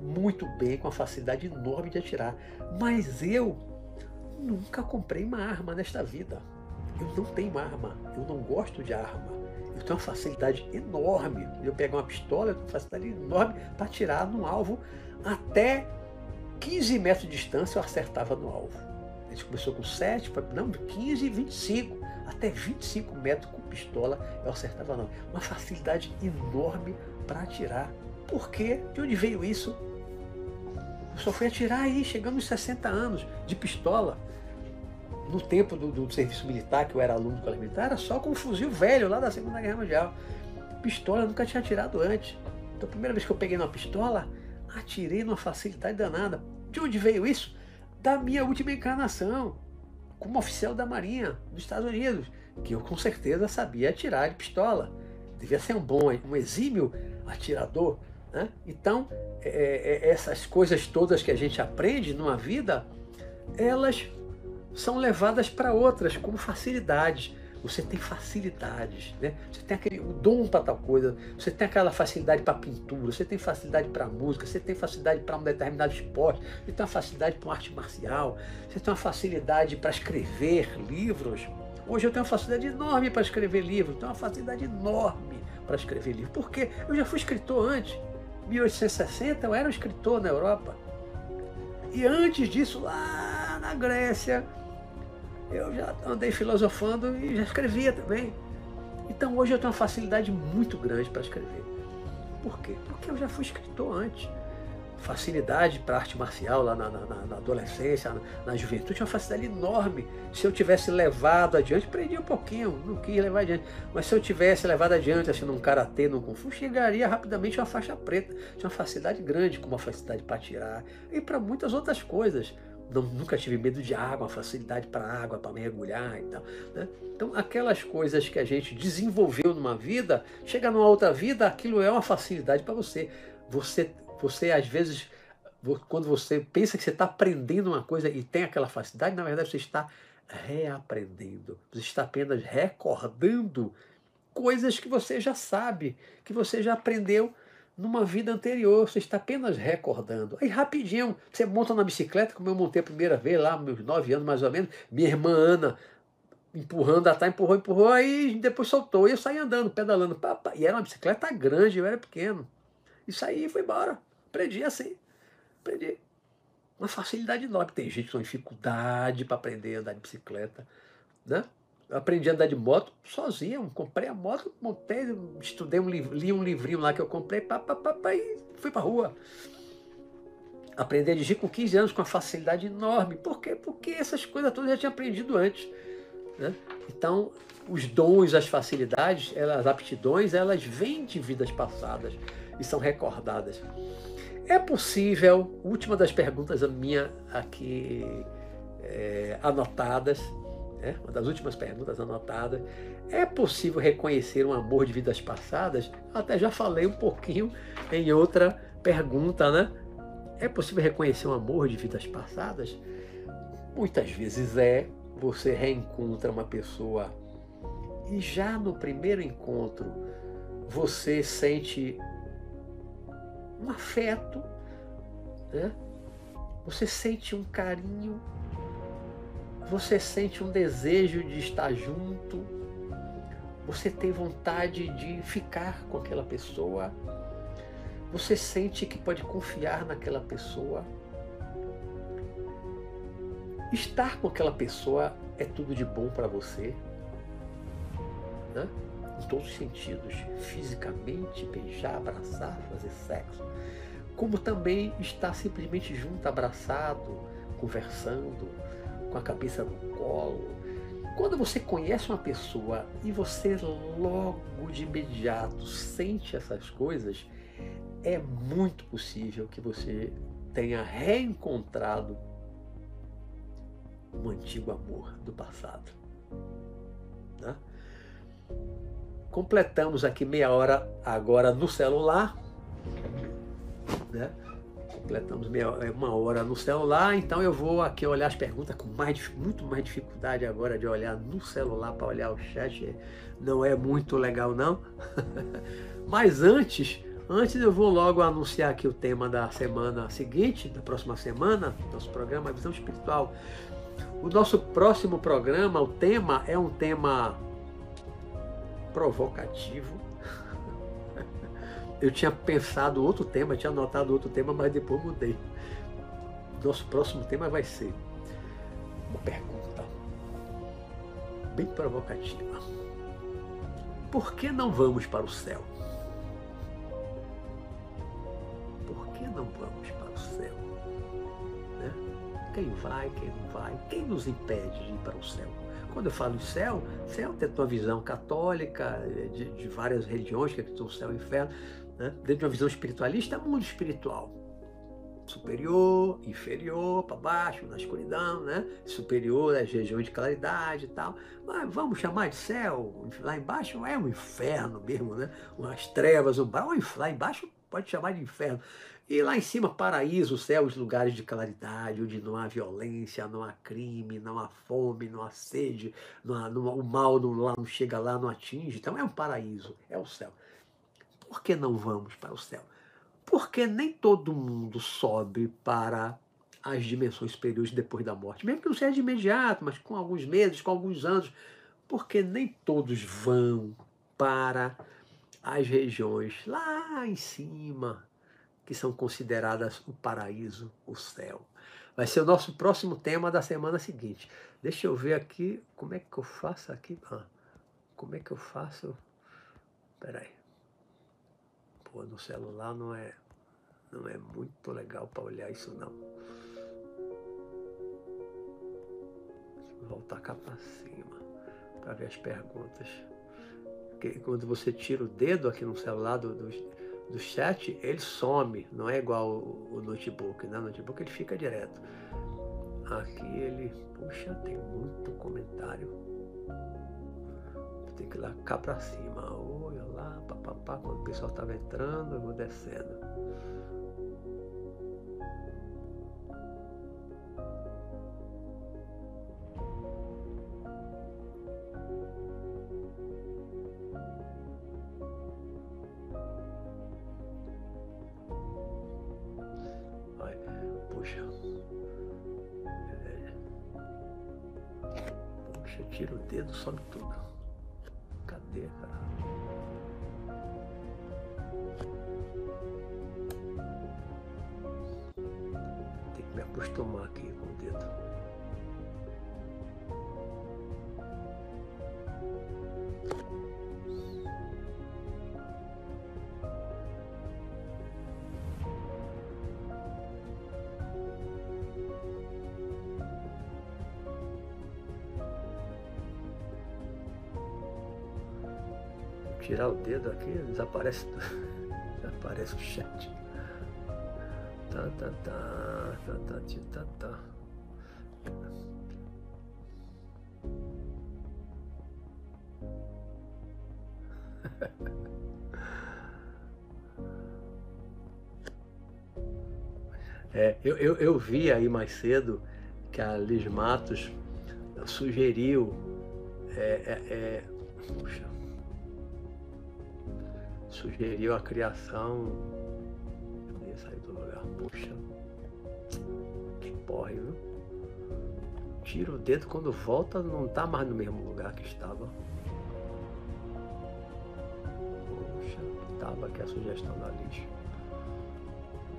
muito bem, com a facilidade enorme de atirar. Mas eu nunca comprei uma arma nesta vida. Eu não tenho arma, eu não gosto de arma. Eu tenho uma facilidade enorme. Eu pego uma pistola, eu tenho uma facilidade enorme para atirar no alvo. Até 15 metros de distância eu acertava no alvo. A gente começou com 7, não, 15, 25. Até 25 metros com pistola eu acertava não. Uma facilidade enorme para atirar. Por quê? De onde veio isso? Eu só fui atirar aí, chegando aos 60 anos, de pistola. No tempo do, do serviço militar, que eu era aluno do colégio militar, era só com um fuzil velho lá da Segunda Guerra Mundial. Pistola eu nunca tinha atirado antes. Então a primeira vez que eu peguei uma pistola, atirei numa facilidade danada. De onde veio isso? Da minha última encarnação, como oficial da Marinha dos Estados Unidos, que eu com certeza sabia atirar de pistola. Devia ser um bom, um exímio atirador. Né? Então, é, é, essas coisas todas que a gente aprende numa vida, elas são levadas para outras como facilidades. você tem facilidades, né? Você tem aquele o dom para tal coisa, você tem aquela facilidade para pintura, você tem facilidade para música, você tem facilidade para um determinado esporte, você tem uma facilidade para arte marcial, você tem uma facilidade para escrever livros. Hoje eu tenho uma facilidade enorme para escrever livros, tenho uma facilidade enorme para escrever livros. Porque eu já fui escritor antes. 1860 eu era um escritor na Europa. E antes disso, lá na Grécia, eu já andei filosofando e já escrevia também. Então hoje eu tenho uma facilidade muito grande para escrever. Por quê? Porque eu já fui escritor antes. Facilidade para arte marcial lá na, na, na adolescência, na, na, juventude, uma facilidade enorme. Se eu tivesse levado adiante, prendi um pouquinho, não quis levar adiante. Mas se eu tivesse levado adiante, assim, num karatê, num kung fu, chegaria rapidamente a uma faixa preta. Tinha uma facilidade grande, com uma facilidade para tirar e para muitas outras coisas não, nunca tive medo de água, facilidade para água, para mergulhar e tal. Né? Então, aquelas coisas que a gente desenvolveu numa vida, chega numa outra vida, aquilo é uma facilidade para você. Você, você às vezes, quando você pensa que você está aprendendo uma coisa e tem aquela facilidade, na verdade você está reaprendendo. Você está apenas recordando coisas que você já sabe, que você já aprendeu numa vida anterior, você está apenas recordando. Aí rapidinho, você monta na bicicleta, como eu montei a primeira vez lá, meus nove anos mais ou menos, minha irmã Ana empurrando atrás, empurrou, empurrou, aí depois soltou, e eu saí andando, pedalando, pá, pá. e era uma bicicleta grande, eu era pequeno. E saí fui embora. Aprendi assim, aprendi. Uma facilidade enorme. Tem gente tem dificuldade para aprender a andar de bicicleta, né? Aprendi a andar de moto sozinho. Comprei a moto, montei, estudei um li um livrinho lá que eu comprei, pá, pá, pá, pá, e fui para rua. Aprendi a dirigir com 15 anos com uma facilidade enorme. Por quê? Porque essas coisas todas eu já tinha aprendido antes. Né? Então, os dons, as facilidades, as aptidões, elas vêm de vidas passadas e são recordadas. É possível, última das perguntas minha aqui é, anotadas, né? uma das últimas perguntas anotadas. É possível reconhecer um amor de vidas passadas? Até já falei um pouquinho em outra pergunta, né? É possível reconhecer um amor de vidas passadas? Muitas vezes é. Você reencontra uma pessoa e já no primeiro encontro você sente um afeto, né? Você sente um carinho você sente um desejo de estar junto, você tem vontade de ficar com aquela pessoa, você sente que pode confiar naquela pessoa. Estar com aquela pessoa é tudo de bom para você, né? em todos os sentidos, fisicamente, beijar, abraçar, fazer sexo, como também estar simplesmente junto, abraçado, conversando, com a cabeça no colo. Quando você conhece uma pessoa e você logo de imediato sente essas coisas, é muito possível que você tenha reencontrado um antigo amor do passado. Né? Completamos aqui meia hora agora no celular. Né? Completamos meia, é, uma hora no celular, então eu vou aqui olhar as perguntas com mais, muito mais dificuldade agora de olhar no celular para olhar o chat. Não é muito legal não. (laughs) Mas antes, antes eu vou logo anunciar aqui o tema da semana seguinte, da próxima semana, nosso programa Visão Espiritual. O nosso próximo programa, o tema é um tema provocativo eu tinha pensado outro tema, tinha anotado outro tema, mas depois mudei. Nosso próximo tema vai ser uma pergunta bem provocativa. Por que não vamos para o céu? Por que não vamos para o céu? Né? Quem vai, quem não vai? Quem nos impede de ir para o céu? Quando eu falo céu, céu tem a tua visão católica, de, de várias religiões que acreditam no céu e inferno, né? dentro de uma visão espiritualista, é mundo espiritual. Superior, inferior, para baixo, na escuridão, né? Superior as regiões de claridade e tal. Mas vamos chamar de céu. Lá embaixo é um inferno mesmo, né? Umas trevas, um lá embaixo pode chamar de inferno. E lá em cima, paraíso, céu, os lugares de claridade, onde não há violência, não há crime, não há fome, não há sede, não há, não o mal não, lá, não chega lá, não atinge. Então é um paraíso, é o céu. Por que não vamos para o céu? Porque nem todo mundo sobe para as dimensões superiores depois da morte, mesmo que não seja de imediato, mas com alguns meses, com alguns anos, porque nem todos vão para as regiões lá em cima, que são consideradas o paraíso, o céu. Vai ser o nosso próximo tema da semana seguinte. Deixa eu ver aqui, como é que eu faço aqui? Ah, como é que eu faço? Peraí. Pô, no celular não é, não é muito legal para olhar isso não. voltar cá para cima para ver as perguntas. Porque quando você tira o dedo aqui no celular do, do, do chat, ele some, não é igual o, o notebook, né? O notebook ele fica direto. Aqui ele, puxa, tem muito comentário. Tem que ir lá cá para cima. Olha lá, papapá, quando o pessoal estava entrando, eu vou descendo. tira o dedo, some tudo. Tirar o dedo aqui, desaparece, (laughs) desaparece o chat. Tá, tá, tá, tá, tá, tá, tá. (laughs) É, eu, eu, eu vi aí mais cedo que a Liz Matos sugeriu é, é, é, puxa, sugeriu a criação. Cadê sair do lugar? Puxa. Que porra, viu? Tira o dedo quando volta, não tá mais no mesmo lugar que estava. Puxa, estava aqui a sugestão da lixo.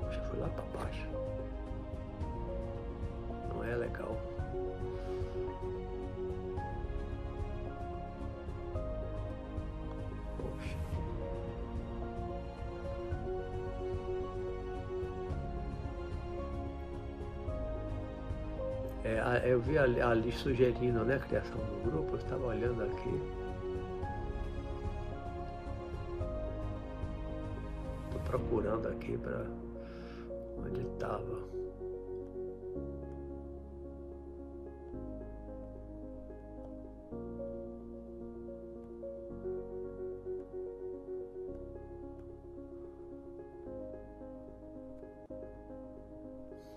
Puxa, foi lá para baixo. Não é legal. Eu vi ali, ali sugerindo né, a criação do grupo, eu estava olhando aqui. Estou procurando aqui para onde estava.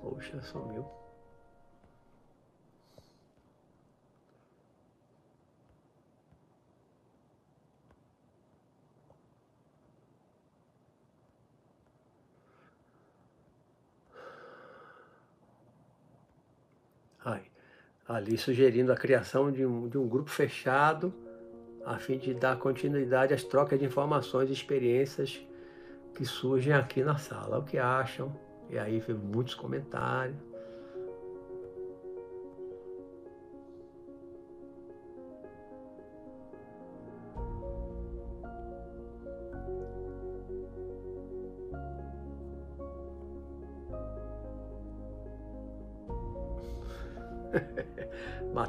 Poxa, sumiu. Ali sugerindo a criação de um, de um grupo fechado a fim de dar continuidade às trocas de informações e experiências que surgem aqui na sala. O que acham? E aí teve muitos comentários.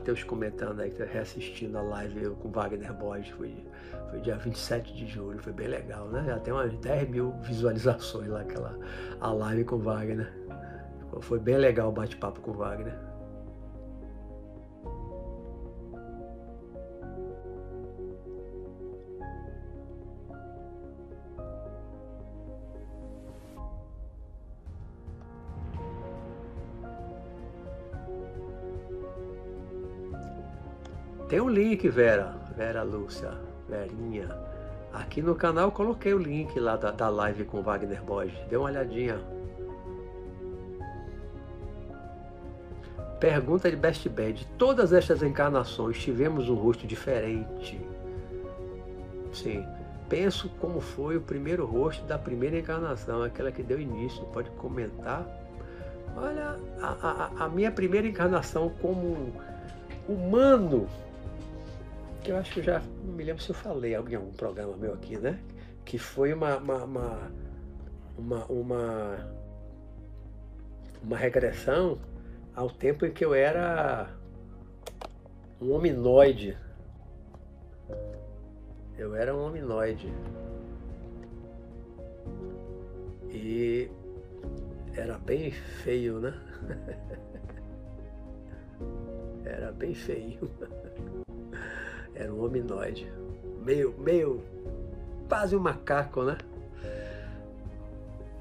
Matheus comentando aí, tá reassistindo a live com Wagner Borges, foi, foi dia 27 de julho, foi bem legal, né? Já tem umas 10 mil visualizações lá, aquela a live com Wagner. Foi bem legal o bate-papo com Wagner. Tem um link, Vera, Vera Lúcia, Verinha. Aqui no canal eu coloquei o link lá da, da live com o Wagner Borges. Dê uma olhadinha. Pergunta de Best Bad. Todas estas encarnações tivemos um rosto diferente. Sim. Penso como foi o primeiro rosto da primeira encarnação, aquela que deu início. Pode comentar. Olha, a, a, a minha primeira encarnação como humano que eu acho que já não me lembro se eu falei em algum programa meu aqui, né? Que foi uma uma, uma, uma, uma, uma regressão ao tempo em que eu era um hominoide. Eu era um hominoide. E era bem feio, né? (laughs) era bem feio. Era um hominoide. Meio, meio, quase um macaco, né?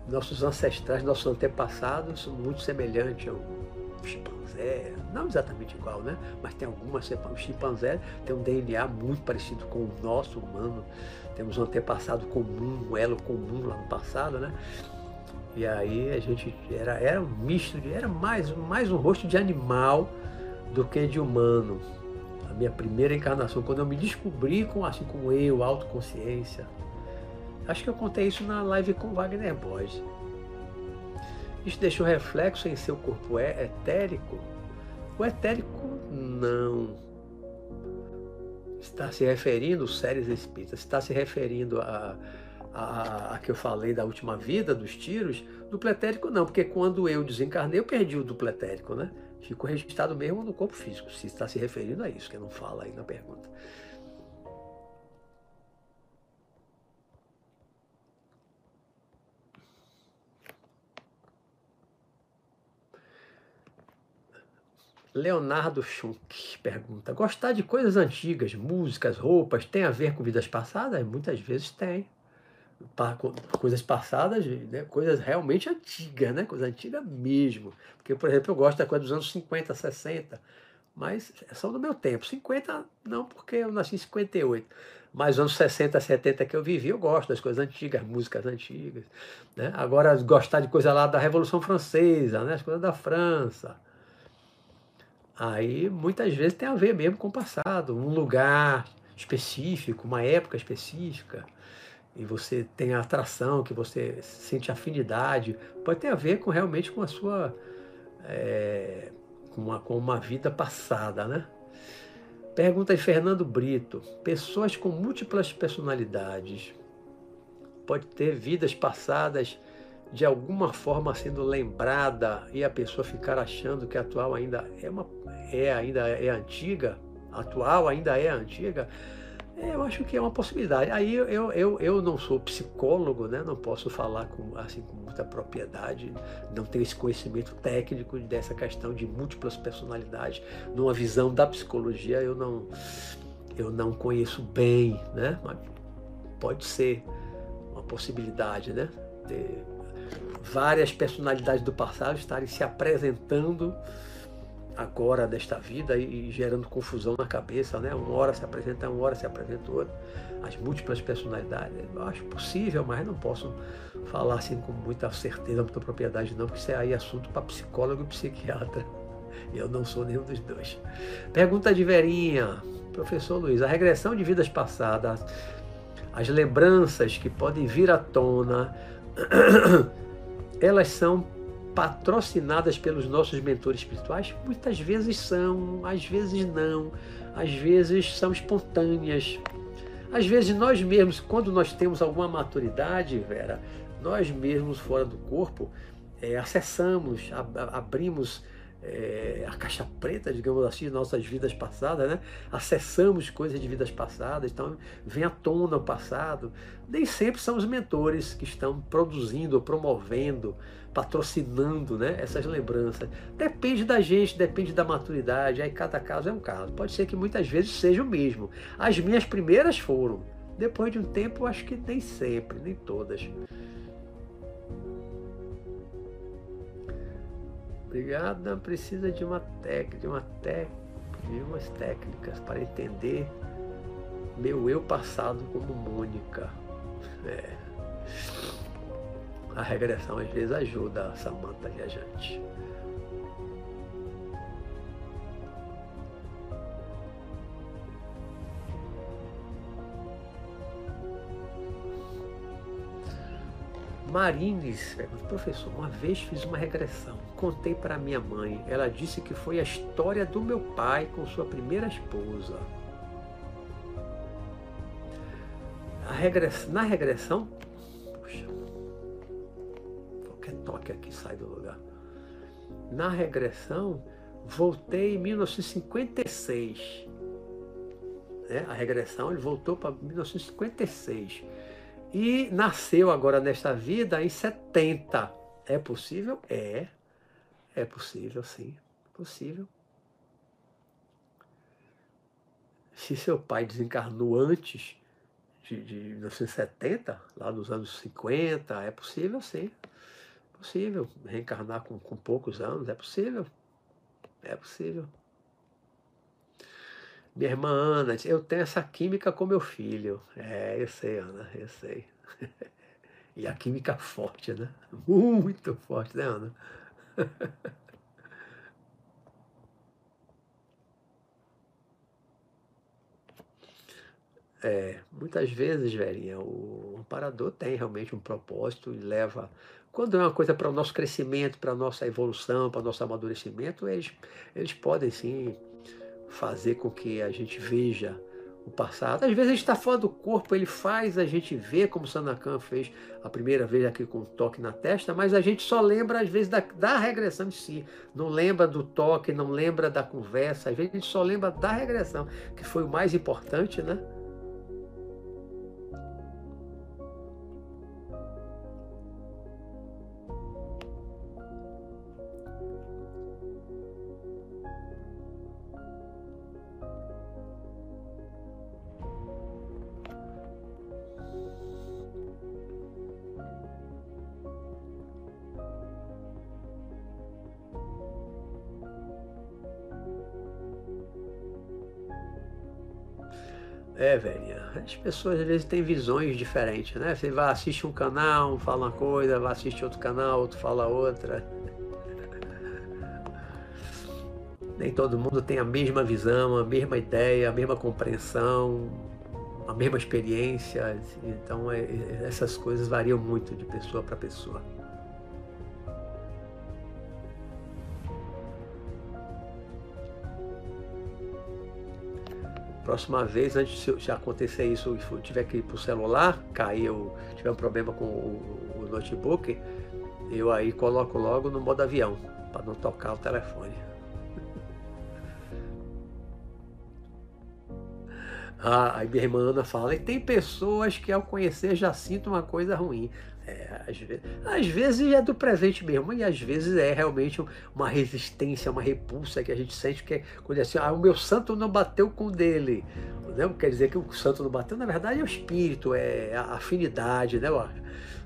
Nossos ancestrais, nossos antepassados, muito semelhantes ao chimpanzé. Não exatamente igual, né? Mas tem algumas. O chimpanzé tem um DNA muito parecido com o nosso humano. Temos um antepassado comum, um elo comum lá no passado, né? E aí a gente era, era um misto de. Era mais, mais um rosto de animal do que de humano a minha primeira encarnação, quando eu me descobri com assim como eu, autoconsciência. Acho que eu contei isso na live com Wagner Borges. Isso deixa um reflexo em seu corpo é etérico? O etérico não. Está se referindo, séries espíritas, está se referindo a, a, a, que eu falei da última vida, dos tiros, duplo etérico não, porque quando eu desencarnei, eu perdi o duplo etérico, né? Ficou registrado mesmo no corpo físico, se está se referindo a isso, que não fala aí na pergunta. Leonardo Schunk pergunta: Gostar de coisas antigas, músicas, roupas, tem a ver com vidas passadas? Muitas vezes tem coisas passadas, né? coisas realmente antigas, né? coisa antiga mesmo. Porque, por exemplo, eu gosto da coisa dos anos 50, 60, mas são do meu tempo. 50 não, porque eu nasci em 58. Mas anos 60, 70 que eu vivi, eu gosto das coisas antigas, músicas antigas. Né? Agora, gostar de coisa lá da Revolução Francesa, né? as coisas da França. Aí, muitas vezes, tem a ver mesmo com o passado, um lugar específico, uma época específica e você tem a atração, que você sente afinidade, pode ter a ver com realmente com a sua é, com, uma, com uma vida passada, né? Pergunta de Fernando Brito: pessoas com múltiplas personalidades pode ter vidas passadas de alguma forma sendo lembrada e a pessoa ficar achando que a atual ainda é uma é ainda é antiga, atual ainda é antiga? É, eu acho que é uma possibilidade. Aí eu, eu, eu não sou psicólogo, né? não posso falar com, assim, com muita propriedade, não tenho esse conhecimento técnico dessa questão de múltiplas personalidades. Numa visão da psicologia, eu não, eu não conheço bem, né? Mas pode ser uma possibilidade, né? Ter várias personalidades do passado estarem se apresentando agora desta vida e, gerando confusão na cabeça, né? Uma hora se apresenta uma hora se apresenta outra. As múltiplas personalidades. Eu acho possível, mas não posso falar assim com muita certeza, muita propriedade não, porque isso é aí assunto para psicólogo e psiquiatra. (laughs) Eu não sou nenhum dos dois. Pergunta de Verinha, professor Luiz, a regressão de vidas passadas, as lembranças que podem vir à tona, (clears throat) elas são patrocinadas pelos nossos mentores espirituais? Muitas vezes são, às vezes não, às vezes são espontâneas. Às vezes nós mesmos, quando nós temos alguma maturidade, Vera, nós mesmos fora do corpo, é, acessamos, ab abrimos é, a caixa preta, digamos assim, de nossas vidas passadas, né? acessamos coisas de vidas passadas, então vem à tona o passado. Nem sempre são os mentores que estão produzindo, promovendo, patrocinando né, essas lembranças. Depende da gente, depende da maturidade, aí cada caso é um caso. Pode ser que muitas vezes seja o mesmo. As minhas primeiras foram. Depois de um tempo, acho que nem sempre, nem todas. Obrigada, precisa de uma técnica, de uma técnica vi umas técnicas para entender meu eu passado como Mônica. É. A regressão às vezes ajuda a Samanta viajante. Marines, professor, uma vez fiz uma regressão, contei para minha mãe. Ela disse que foi a história do meu pai com sua primeira esposa. Regress... Na regressão, toque aqui sai do lugar. Na regressão, voltei em 1956. Né? A regressão, ele voltou para 1956 e nasceu agora nesta vida em 70. É possível? É. É possível, sim. Possível. Se seu pai desencarnou antes de, de 1970, lá nos anos 50, é possível, sim. Possível. Reencarnar com, com poucos anos, é possível. É possível. Minha irmã Ana, eu tenho essa química com meu filho. É, eu sei, Ana, eu sei. (laughs) e a química forte, né? (laughs) Muito forte, né, Ana? (laughs) É, muitas vezes, velhinha, o amparador tem realmente um propósito e leva. Quando é uma coisa para o nosso crescimento, para a nossa evolução, para o nosso amadurecimento, eles, eles podem sim fazer com que a gente veja o passado. Às vezes a gente está fora do corpo, ele faz a gente ver, como Sanakan fez a primeira vez aqui com o toque na testa, mas a gente só lembra, às vezes, da, da regressão em si. Não lembra do toque, não lembra da conversa, às vezes a gente só lembra da regressão, que foi o mais importante, né? É, velho. As pessoas às vezes têm visões diferentes, né? Você vai assistir um canal, fala uma coisa, vai assistir outro canal, outro fala outra. (laughs) Nem todo mundo tem a mesma visão, a mesma ideia, a mesma compreensão, a mesma experiência. Então, é, essas coisas variam muito de pessoa para pessoa. Próxima vez, antes de acontecer isso, e tiver que ir para o celular, caiu, tiver um problema com o, o notebook, eu aí coloco logo no modo avião, para não tocar o telefone. Ah, aí minha irmã Ana fala, e tem pessoas que ao conhecer já sintam uma coisa ruim. É, às, vezes, às vezes é do presente mesmo, e às vezes é realmente uma resistência, uma repulsa que a gente sente, que é quando é assim, ah, o meu santo não bateu com o dele. Não quer dizer que o santo não bateu, na verdade é o espírito, é a afinidade, né?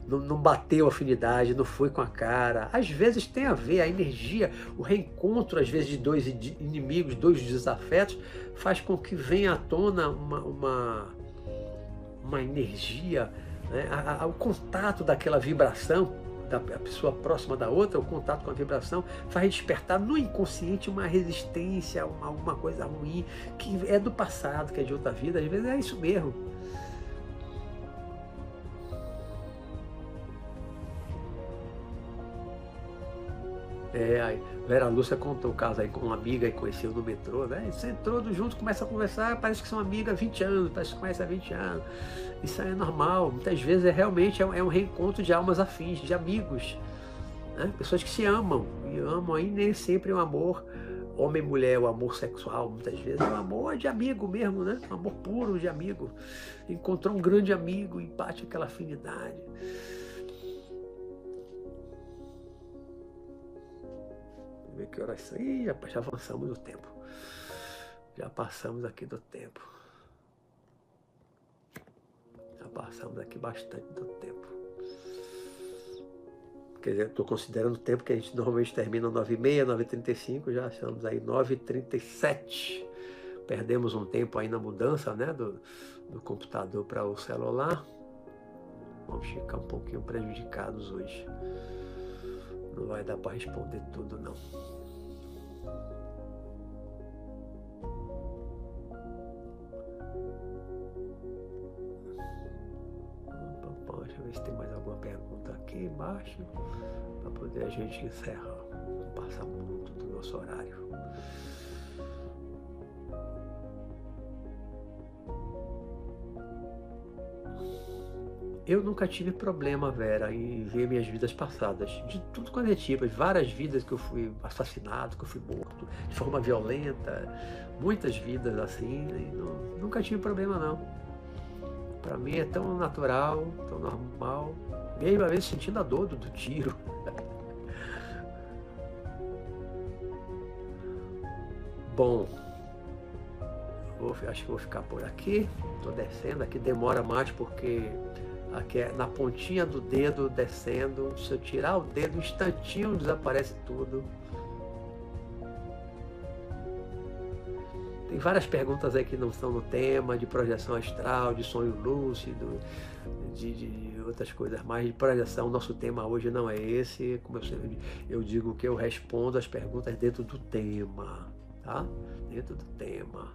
Não, não bateu afinidade, não foi com a cara. Às vezes tem a ver, a energia, o reencontro, às vezes, de dois inimigos, dois desafetos, faz com que venha à tona uma, uma, uma energia né? O contato daquela vibração da pessoa próxima da outra, o contato com a vibração, faz despertar no inconsciente uma resistência, uma, alguma coisa ruim, que é do passado, que é de outra vida, às vezes é isso mesmo. É, Vera Lúcia contou o caso aí com uma amiga e conheceu no metrô, né? Você entrou junto, começa a conversar, parece que são amigas há 20 anos, parece que conhece há 20 anos. Isso é normal. Muitas vezes é realmente é um reencontro de almas afins, de amigos. Né? Pessoas que se amam. E amam aí nem sempre é um amor homem e mulher, o amor sexual, muitas vezes é um amor de amigo mesmo, né? Um amor puro de amigo. Encontrou um grande amigo e bate aquela afinidade. Ver que horas são. Ih, rapaz, já avançamos o tempo. Já passamos aqui do tempo. Já passamos aqui bastante do tempo. Quer dizer, estou considerando o tempo que a gente normalmente termina 9h30, 9h35, já estamos aí 9h37. Perdemos um tempo aí na mudança né, do, do computador para o celular. Vamos ficar um pouquinho prejudicados hoje. Não vai dar para responder tudo não. Deixa eu ver se tem mais alguma pergunta aqui embaixo para poder a gente encerrar. Não passar muito do nosso horário. Eu nunca tive problema, Vera, em ver minhas vidas passadas. De tudo quanto é tipo. Várias vidas que eu fui assassinado, que eu fui morto, de forma violenta. Muitas vidas assim. Não, nunca tive problema, não. Para mim é tão natural, tão normal. Mesmo às vezes sentindo a dor do, do tiro. (laughs) Bom, vou, acho que vou ficar por aqui. Estou descendo aqui, demora mais porque na pontinha do dedo descendo. Se eu tirar o dedo, instantinho desaparece tudo. Tem várias perguntas aí que não estão no tema, de projeção astral, de sonho lúcido, de, de outras coisas mais de projeção. Nosso tema hoje não é esse. Como eu sempre eu digo que eu respondo as perguntas dentro do tema, tá? Dentro do tema.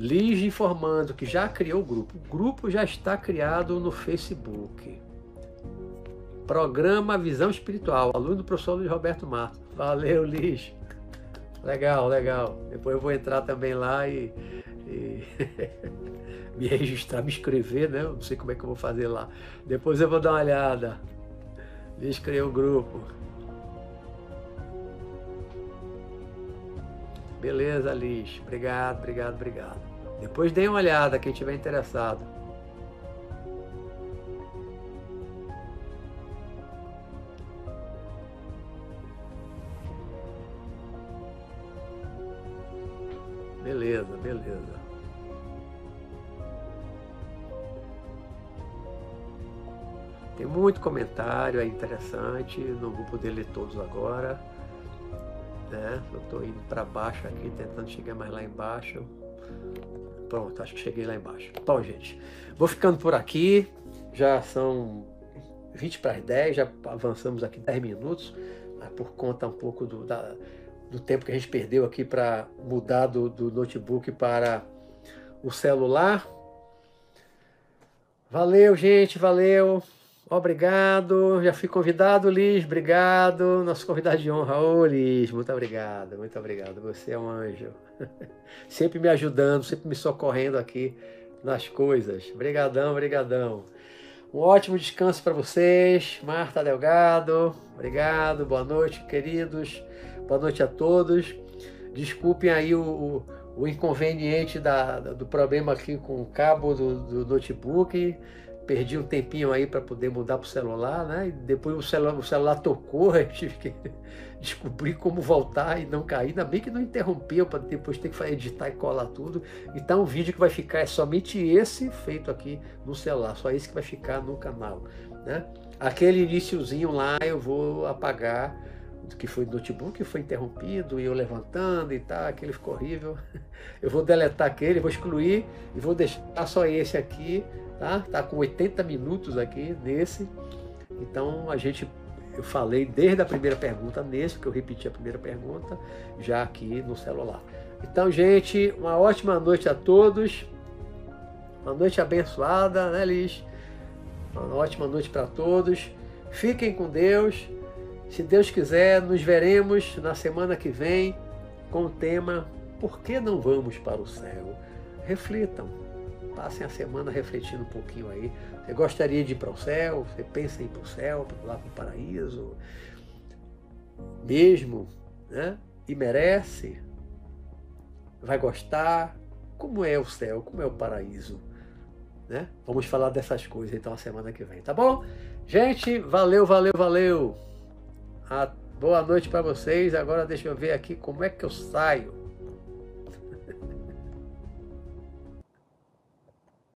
Lige informando que já criou o grupo. O grupo já está criado no Facebook. Programa Visão Espiritual, aluno do professor Luiz Roberto Matos. Valeu, Lige. Legal, legal. Depois eu vou entrar também lá e, e (laughs) me registrar, me inscrever, né? Eu não sei como é que eu vou fazer lá. Depois eu vou dar uma olhada. Liz criou o grupo. Beleza, Liz. Obrigado, obrigado, obrigado. Depois dê uma olhada, quem tiver interessado. Beleza, beleza. Tem muito comentário, é interessante, não vou poder ler todos agora. Né? Eu estou indo para baixo aqui, tentando chegar mais lá embaixo. Pronto, acho que cheguei lá embaixo. Bom, gente, vou ficando por aqui. Já são 20 para as 10, já avançamos aqui 10 minutos, por conta um pouco do, da, do tempo que a gente perdeu aqui para mudar do, do notebook para o celular. Valeu, gente, valeu. Obrigado. Já fui convidado, Liz. Obrigado. Nosso convidado de honra. Ô, Liz, muito obrigado. Muito obrigado. Você é um anjo. (laughs) sempre me ajudando, sempre me socorrendo aqui nas coisas. Obrigadão, obrigadão. Um ótimo descanso para vocês. Marta Delgado, obrigado. Boa noite, queridos. Boa noite a todos. Desculpem aí o, o, o inconveniente da, do problema aqui com o cabo do, do notebook perdi um tempinho aí para poder mudar para o celular, né? E depois o celular, o celular tocou, (laughs) eu tive que descobrir como voltar e não cair. Ainda bem que não interrompeu para depois ter que editar e colar tudo. Então o vídeo que vai ficar é somente esse feito aqui no celular, só esse que vai ficar no canal, né? Aquele iníciozinho lá eu vou apagar que foi notebook, foi interrompido, e eu levantando e tal, aquele ficou horrível. (laughs) Eu vou deletar aquele, vou excluir e vou deixar só esse aqui tá? Tá com 80 minutos aqui nesse. Então a gente eu falei desde a primeira pergunta nesse, que eu repeti a primeira pergunta, já aqui no celular. Então, gente, uma ótima noite a todos. Uma noite abençoada, né, Liz? Uma ótima noite para todos. Fiquem com Deus. Se Deus quiser, nos veremos na semana que vem com o tema Por que não vamos para o céu? Reflitam Passem a semana refletindo um pouquinho aí. Você gostaria de ir para o céu? Você pensa em ir para o céu, lá para o paraíso? Mesmo, né? E merece? Vai gostar? Como é o céu? Como é o paraíso? Né? Vamos falar dessas coisas então a semana que vem, tá bom? Gente, valeu, valeu, valeu. A boa noite para vocês. Agora deixa eu ver aqui como é que eu saio.